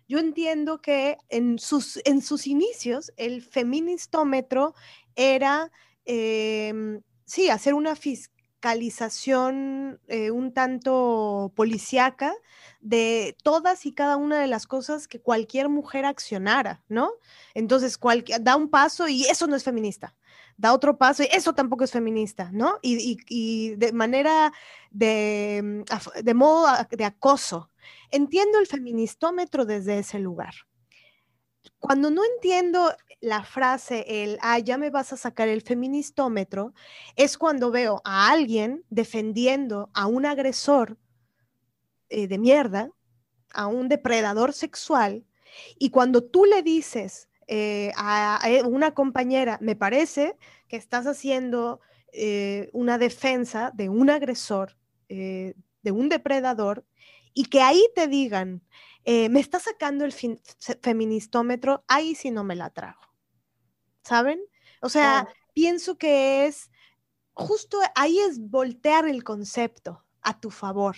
Yo entiendo que en sus, en sus inicios el feministómetro era, em, sí, hacer una fiscalización eh, un tanto policíaca de todas y cada una de las cosas que cualquier mujer accionara, ¿no? Entonces, da un paso y eso no es feminista da otro paso y eso tampoco es feminista, ¿no? Y, de manera de, de modo de acoso, Entiendo el feministómetro desde ese lugar. Cuando no entiendo la frase, el, ah, ya me vas a sacar el feministómetro, es cuando veo a alguien defendiendo a un agresor eh, de mierda, a un depredador sexual, y cuando tú le dices eh, a, una compañera, me parece que estás haciendo eh, una defensa de un agresor, de un depredador, y que ahí te digan, eh, me está sacando el feministómetro, ahí sí no me la trago. ¿Saben? O sea, pienso que es justo ahí es voltear el concepto a tu favor.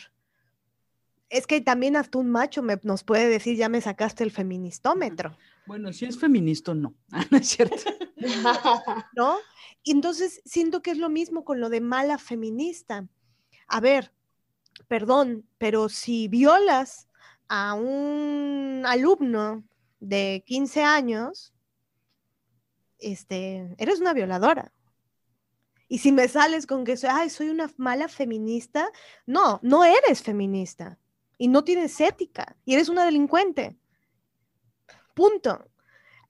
Es que también hasta un macho nos puede decir, ya me sacaste el feministómetro. Bueno, si es feminista, no, no es cierto. ¿No? Entonces siento que es lo mismo con lo de mala feminista. A ver, perdón, pero si violas a un alumno de 15 años, este, eres una violadora. Y si me sales con que soy, soy una mala feminista, no, no eres feminista y no tienes ética y eres una delincuente. Punto.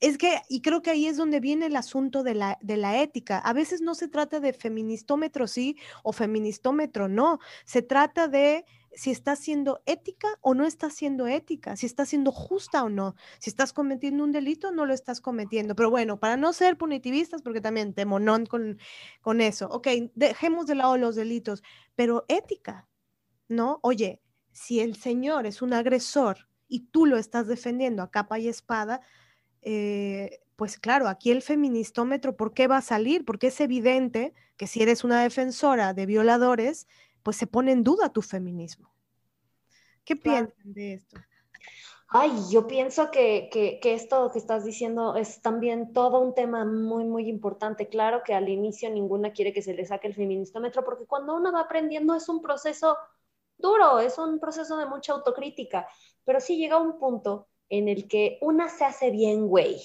Es que, y creo que ahí es donde viene el asunto de la, de la ética. A veces no se trata de feministómetro sí o feministómetro no. Se trata de si está siendo ética o no está siendo ética, si está siendo justa o no, si estás cometiendo un delito o no lo estás cometiendo. Pero bueno, para no ser punitivistas, porque también te monón con, con eso, ok, dejemos de lado los delitos, pero ética, ¿no? Oye, si el señor es un agresor y tú lo estás defendiendo a capa y espada, eh, pues claro, aquí el feministómetro, ¿por qué va a salir? Porque es evidente que si eres una defensora de violadores, pues se pone en duda tu feminismo. ¿Qué piensan de esto? Ay, yo pienso que, que, que, esto que estás diciendo es también todo un tema muy, muy importante. Claro que al inicio ninguna quiere que se le saque el feministómetro, porque cuando uno va aprendiendo es un proceso duro, es un proceso de mucha autocrítica, pero sí llega un punto en el que una se hace bien, güey.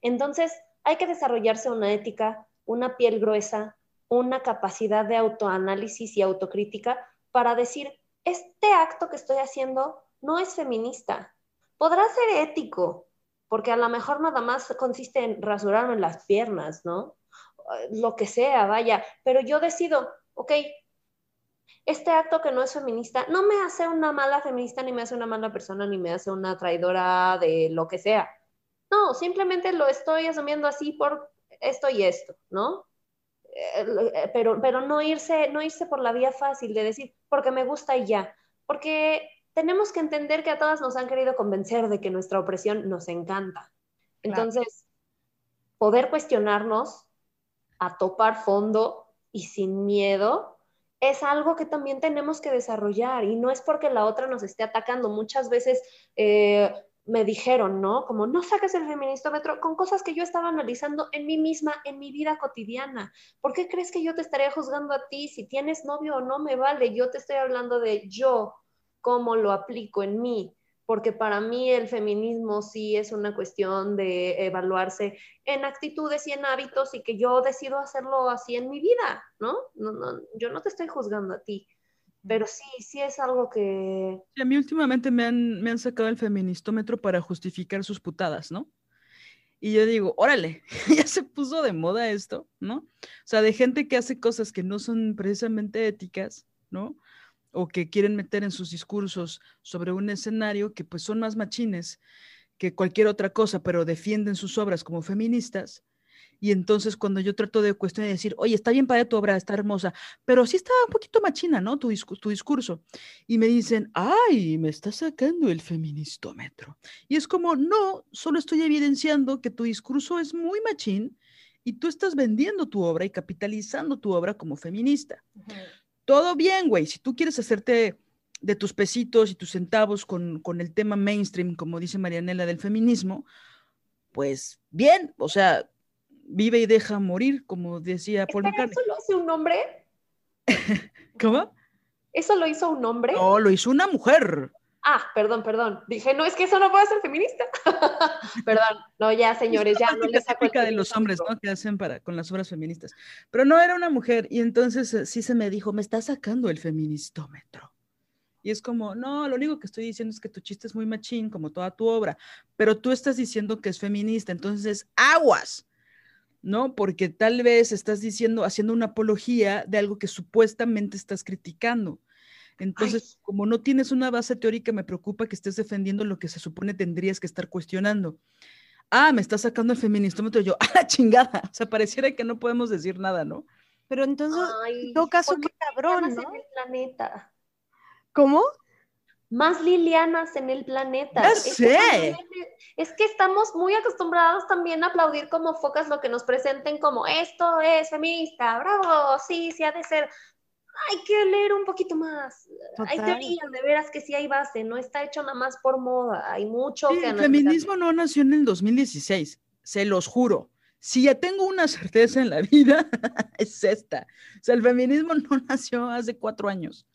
Entonces, hay que desarrollarse una ética, una piel gruesa, una capacidad de autoanálisis y autocrítica para decir, este acto que estoy haciendo no es feminista. Podrá ser ético, porque a lo mejor nada más consiste en rasurarme las piernas, ¿no? Lo que sea, vaya, pero yo decido, ok, este acto que no es feminista no me hace una mala feminista, ni me hace una mala persona, ni me hace una traidora de lo que sea. No, simplemente lo estoy asumiendo así por esto y esto, ¿no? Eh, eh, pero, pero no, irse, no irse por la vía fácil de decir, porque me gusta y ya, porque tenemos que entender que a todas nos han querido convencer de que nuestra opresión nos encanta. Entonces, poder cuestionarnos, a topar fondo y sin miedo, es algo que también tenemos que desarrollar y no es porque la otra nos esté atacando. Muchas veces eh, me dijeron, ¿no? Como no saques el feministómetro con cosas que yo estaba analizando en mí misma, en mi vida cotidiana. ¿Por qué crees que yo te estaría juzgando a ti si tienes novio o no me vale? Yo te estoy hablando de yo, cómo lo aplico en mí, porque para mí el feminismo sí es una cuestión de evaluarse en actitudes y en hábitos y que yo decido hacerlo así en mi vida, ¿no? no, no yo no te estoy juzgando a ti. Pero sí, sí es algo que... a mí últimamente me han, me han sacado el feministómetro para justificar sus putadas, ¿no? Y yo digo, órale, ya se puso de moda esto, ¿no? O sea, de gente que hace cosas que no son precisamente éticas, ¿no? O que quieren meter en sus discursos sobre un escenario que pues son más machines que cualquier otra cosa, pero defienden sus obras como feministas. Y entonces cuando yo trato de cuestionar y decir, oye, está bien para tu obra, está hermosa, pero sí está un poquito machina, ¿no? Tu, tu discurso. Y me dicen, ay, me está sacando el feministómetro. Y es como, no, solo estoy evidenciando que tu discurso es muy machín y tú estás vendiendo tu obra y capitalizando tu obra como feminista. Todo bien, güey, si tú quieres hacerte de tus pesitos y tus centavos con, con el tema mainstream, como dice Marianela, del feminismo, pues bien, o sea, vive y deja morir, como decía Paul McCartney. ¿Eso lo hace un hombre? ¿Cómo? ¿Eso lo hizo un hombre? No, lo hizo una mujer. Ah, perdón, perdón. Dije, no, es que eso no puede ser feminista. perdón, no, ya, señores, ya no les saco de los hombres, ¿no? Que hacen para, con las obras feministas. Pero no era una mujer, y entonces eh, sí se me dijo, me está sacando el feministómetro. Y es como, no, lo único que estoy diciendo es que tu chiste es muy machín, como toda tu obra, pero tú estás diciendo que es feminista, entonces aguas. ¿no? Porque tal vez estás diciendo, haciendo una apología de algo que supuestamente estás criticando. Entonces, como no tienes una base teórica, me preocupa que estés defendiendo lo que se supone tendrías que estar cuestionando. Ah, me está sacando el feministómetro. Yo, a la chingada. O sea, pareciera que no podemos decir nada, ¿no? Pero entonces, en todo caso, qué cabrón, ¿no? el planeta. ¿Cómo? más Lilianas en el planeta. Ya es, sé. Que es que estamos muy acostumbrados también a aplaudir como focas lo que nos presenten como esto es feminista, bravo, sí, sí ha de ser. Hay que leer un poquito más. Hay teoría, de veras que sí hay base, no está hecho nada más por moda, hay mucho sí, El feminismo no nació en el 2016, se los juro. Si ya tengo una certeza en la vida, es esta. O sea, el feminismo no nació hace cuatro años.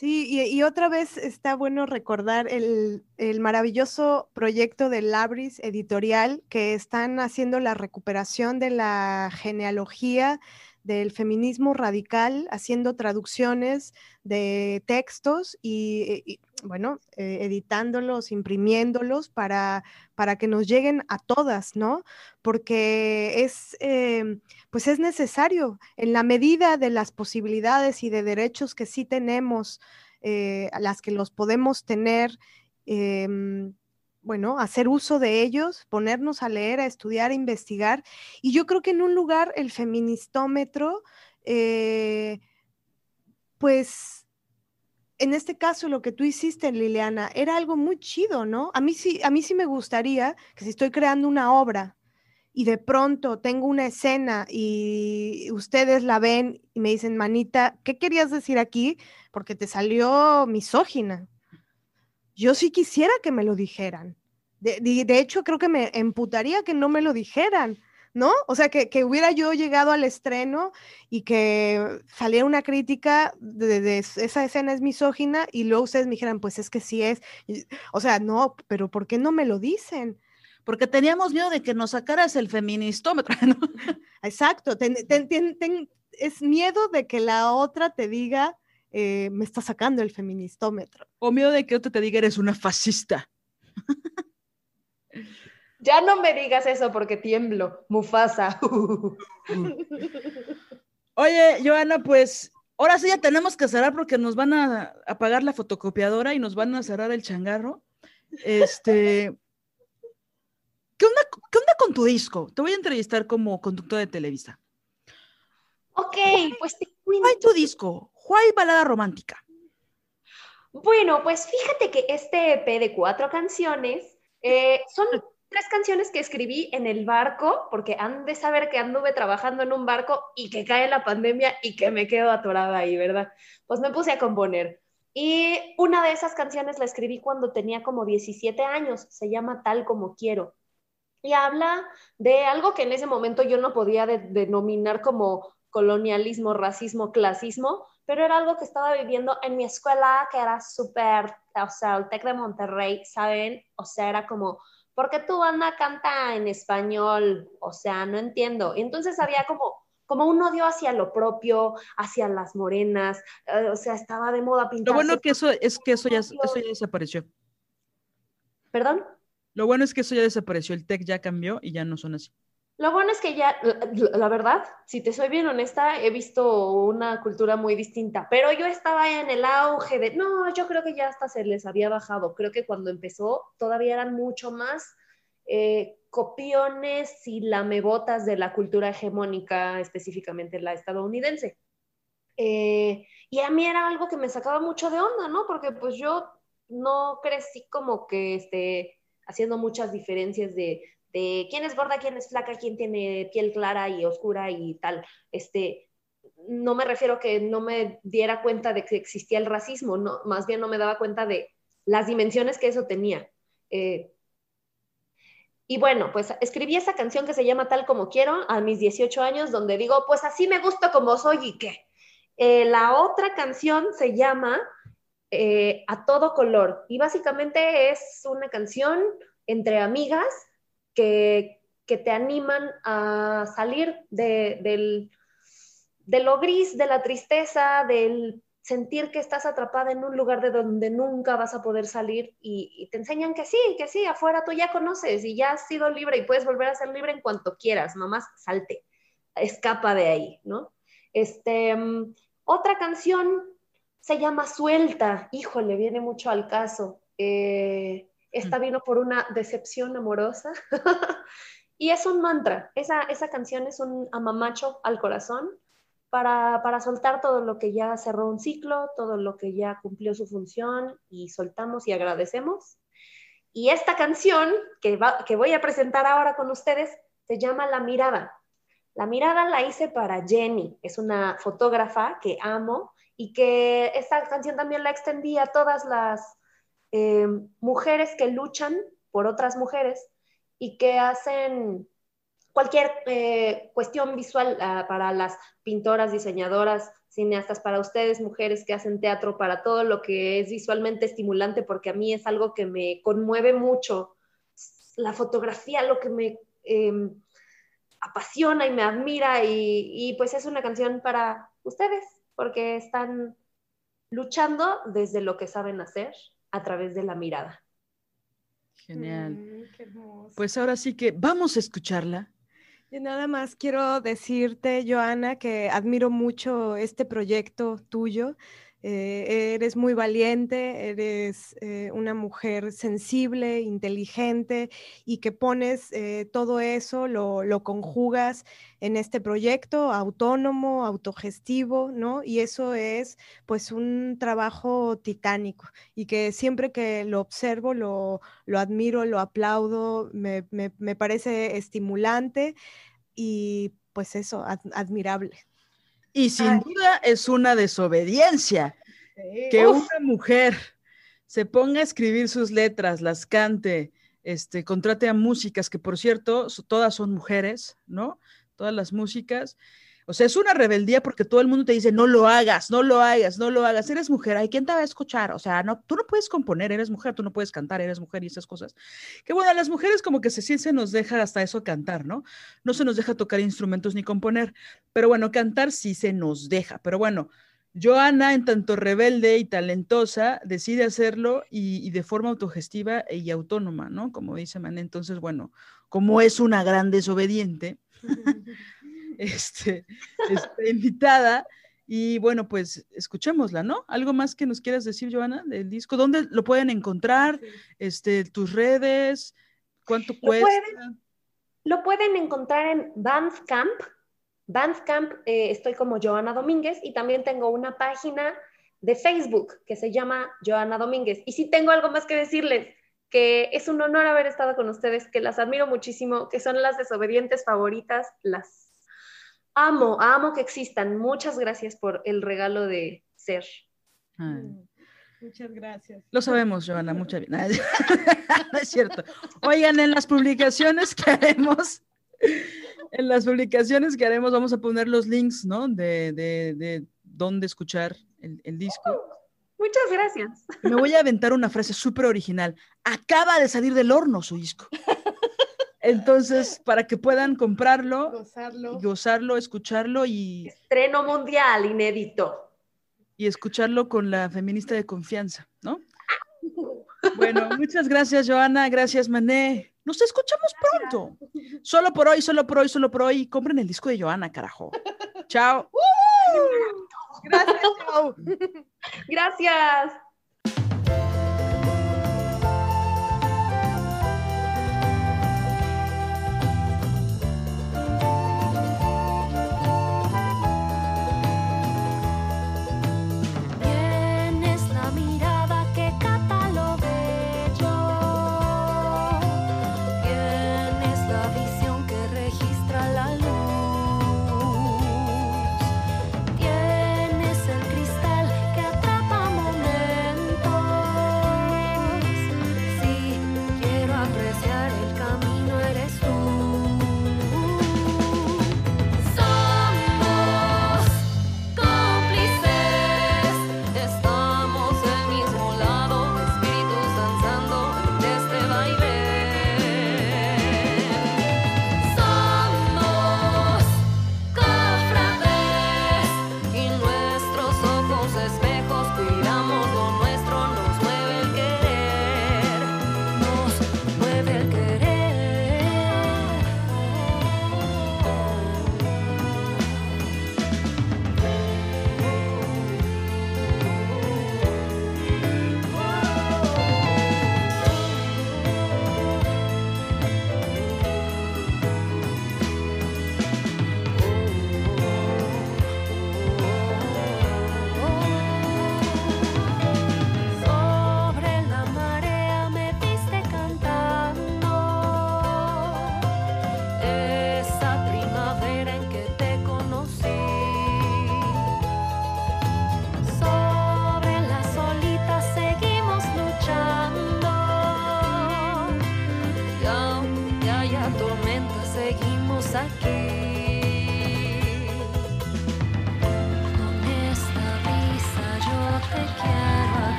Sí, y, otra vez está bueno recordar el, maravilloso proyecto de Labris Editorial que están haciendo la recuperación de la genealogía del feminismo radical, haciendo traducciones de textos y, bueno, eh, editándolos, imprimiéndolos para, para que nos lleguen a todas, ¿no? Porque es, em, pues es necesario, en la medida de las posibilidades y de derechos que sí tenemos, eh, las que los podemos tener, em, bueno, hacer uso de ellos, ponernos a leer, a estudiar, a investigar. Y yo creo que en un lugar el feministómetro, eh, pues en este caso lo que tú hiciste, Liliana, era algo muy chido, ¿no? A mí sí, a mí sí me gustaría que si estoy creando una obra y de pronto tengo una escena y ustedes la ven y me dicen, manita, ¿qué querías decir aquí? Porque te salió misógina yo sí quisiera que me lo dijeran. De, hecho, creo que me emputaría que no me lo dijeran, ¿no? O sea, que, hubiera yo llegado al estreno y que saliera una crítica de, esa escena es misógina y luego ustedes me dijeran, pues es que sí es. o sea, no, pero ¿por qué no me lo dicen? Porque teníamos miedo de que nos sacaras el feministómetro, ¿no? Exacto, es miedo de que la otra te diga, eh, me está sacando el feministómetro. O miedo de que otro te diga eres una fascista. Ya no me digas eso porque tiemblo, Mufasa. Oye, Joana, pues ahora sí ya tenemos que cerrar porque nos van a apagar la fotocopiadora y nos van a cerrar el changarro. Este, ¿qué onda, qué onda con tu disco? Te voy a entrevistar como conductor de Televisa. Ok, pues te cuento. tu disco? ¿Cuál balada romántica? Bueno, pues fíjate que este EP de cuatro canciones eh, son tres canciones que escribí en el barco, porque han de saber que anduve trabajando en un barco y que cae la pandemia y que me quedo atorada ahí, ¿verdad? Pues me puse a componer. Y una de esas canciones la escribí cuando tenía como 17 años, se llama Tal como quiero. Y habla de algo que en ese momento yo no podía denominar como colonialismo, racismo, clasismo, pero era algo que estaba viviendo en mi escuela, que era súper, o sea, el TEC de Monterrey, ¿saben? O sea, era como, ¿por qué tu banda canta en español? O sea, no entiendo. Y entonces había como, como un odio hacia lo propio, hacia las morenas, eh, o sea, estaba de moda pintar. Lo bueno que eso es que eso ya, eso ya desapareció. ¿Perdón? Lo bueno es que eso ya desapareció, el tech ya cambió y ya no son así. Lo bueno es que ya, la, verdad, si te soy bien honesta, he visto una cultura muy distinta, pero yo estaba en el auge de, no, yo creo que ya hasta se les había bajado. Creo que cuando empezó todavía eran mucho más eh, copiones y lamebotas de la cultura hegemónica, específicamente la estadounidense. Eh, y a mí era algo que me sacaba mucho de onda, ¿no? Porque pues yo no crecí como que esté haciendo muchas diferencias de, de quién es gorda, quién es flaca, quién tiene piel clara y oscura y tal. Este, no me refiero que no me diera cuenta de que existía el racismo, no, más bien no me daba cuenta de las dimensiones que eso tenía. Eh, y bueno, pues escribí esa canción que se llama Tal como quiero a mis 18 años, donde digo, pues así me gusta como soy y qué. Eh, la otra canción se llama eh, A todo color y básicamente es una canción entre amigas que, que te animan a salir de, del, de lo gris, de la tristeza, del sentir que estás atrapada en un lugar de donde nunca vas a poder salir y, te enseñan que sí, que sí, afuera tú ya conoces y ya has sido libre y puedes volver a ser libre en cuanto quieras, mamás, salte, escapa de ahí, ¿no? Este, mm, otra canción se llama Suelta, híjole, viene mucho al caso. Eh, esta vino por una decepción amorosa y es un mantra, esa, esa canción es un amamacho al corazón para, soltar todo lo que ya cerró un ciclo, todo lo que ya cumplió su función y soltamos y agradecemos. Y esta canción que, que voy a presentar ahora con ustedes se llama La Mirada. La Mirada la hice para Jenny, es una fotógrafa que amo y que esta canción también la extendí a todas las eh, mujeres que luchan por otras mujeres y que hacen cualquier eh, cuestión visual ah, para las pintoras, diseñadoras, cineastas, para ustedes, mujeres que hacen teatro, para todo lo que es visualmente estimulante, porque a mí es algo que me conmueve mucho. La fotografía, lo que me em, apasiona y me admira, y, y pues es una canción para ustedes, porque están luchando desde lo que saben hacer a través de la mirada. Genial. Mm, pues ahora sí que vamos a escucharla y nada más quiero decirte, Joana, que admiro mucho este proyecto tuyo. Eh, eres muy valiente, eres eh, una mujer sensible, inteligente y que pones eh, todo eso, lo, lo, conjugas en este proyecto autónomo, autogestivo, ¿no? Y eso es pues un trabajo titánico y que siempre que lo observo, lo, lo admiro, lo aplaudo, me, me, me parece estimulante y pues eso, admirable. Y sin duda es una desobediencia que una mujer se ponga a escribir sus letras, las cante, este, contrate a músicas, que por cierto, todas son mujeres, ¿no? Todas las músicas, o sea, es una rebeldía porque todo el mundo te dice, no lo hagas, no lo hagas, no lo hagas, eres mujer, ¿hay quién te va a escuchar? O sea, no, tú no puedes componer, eres mujer, tú no puedes cantar, eres mujer y esas cosas. Que bueno, a las mujeres como que se, sí se nos deja hasta eso cantar, ¿no? No se nos deja tocar instrumentos ni componer, pero bueno, cantar sí se nos deja, pero bueno. Joana, en tanto rebelde y talentosa, decide hacerlo y, y, de forma autogestiva y autónoma, ¿no? Como dice Mané. Entonces, bueno, como es una gran desobediente, este, este, invitada. Y bueno, pues escuchémosla, ¿no? ¿Algo más que nos quieras decir, Joana, del disco? ¿Dónde lo pueden encontrar? Este, tus redes, ¿cuánto cuesta? lo pueden encontrar en Bandcamp. Bandcamp, eh, estoy como Joana Domínguez y también tengo una página de Facebook que se llama Joana Domínguez. Y sí tengo algo más que decirles, que es un honor haber estado con ustedes, que las admiro muchísimo, que son las desobedientes favoritas, las amo, amo que existan. Muchas gracias por el regalo de ser. Mm, muchas gracias. Lo sabemos, Joana, muchas gracias. no es cierto. Oigan, en las publicaciones que haremos, en las publicaciones que haremos, vamos a poner los links, ¿no? De, de, de dónde escuchar el, el disco. Muchas gracias. Me voy a aventar una frase súper original. Acaba de salir del horno su disco. Entonces, para que puedan comprarlo, gozarlo, gozarlo escucharlo y... Estreno mundial, inédito. Y escucharlo con la feminista de confianza, ¿no? Bueno, muchas gracias, Joana. Gracias, Mané. Nos escuchamos pronto. Solo por hoy, solo por hoy, solo por hoy. Compren el disco de Joana, carajo. Chao. Gracias, chao. Gracias.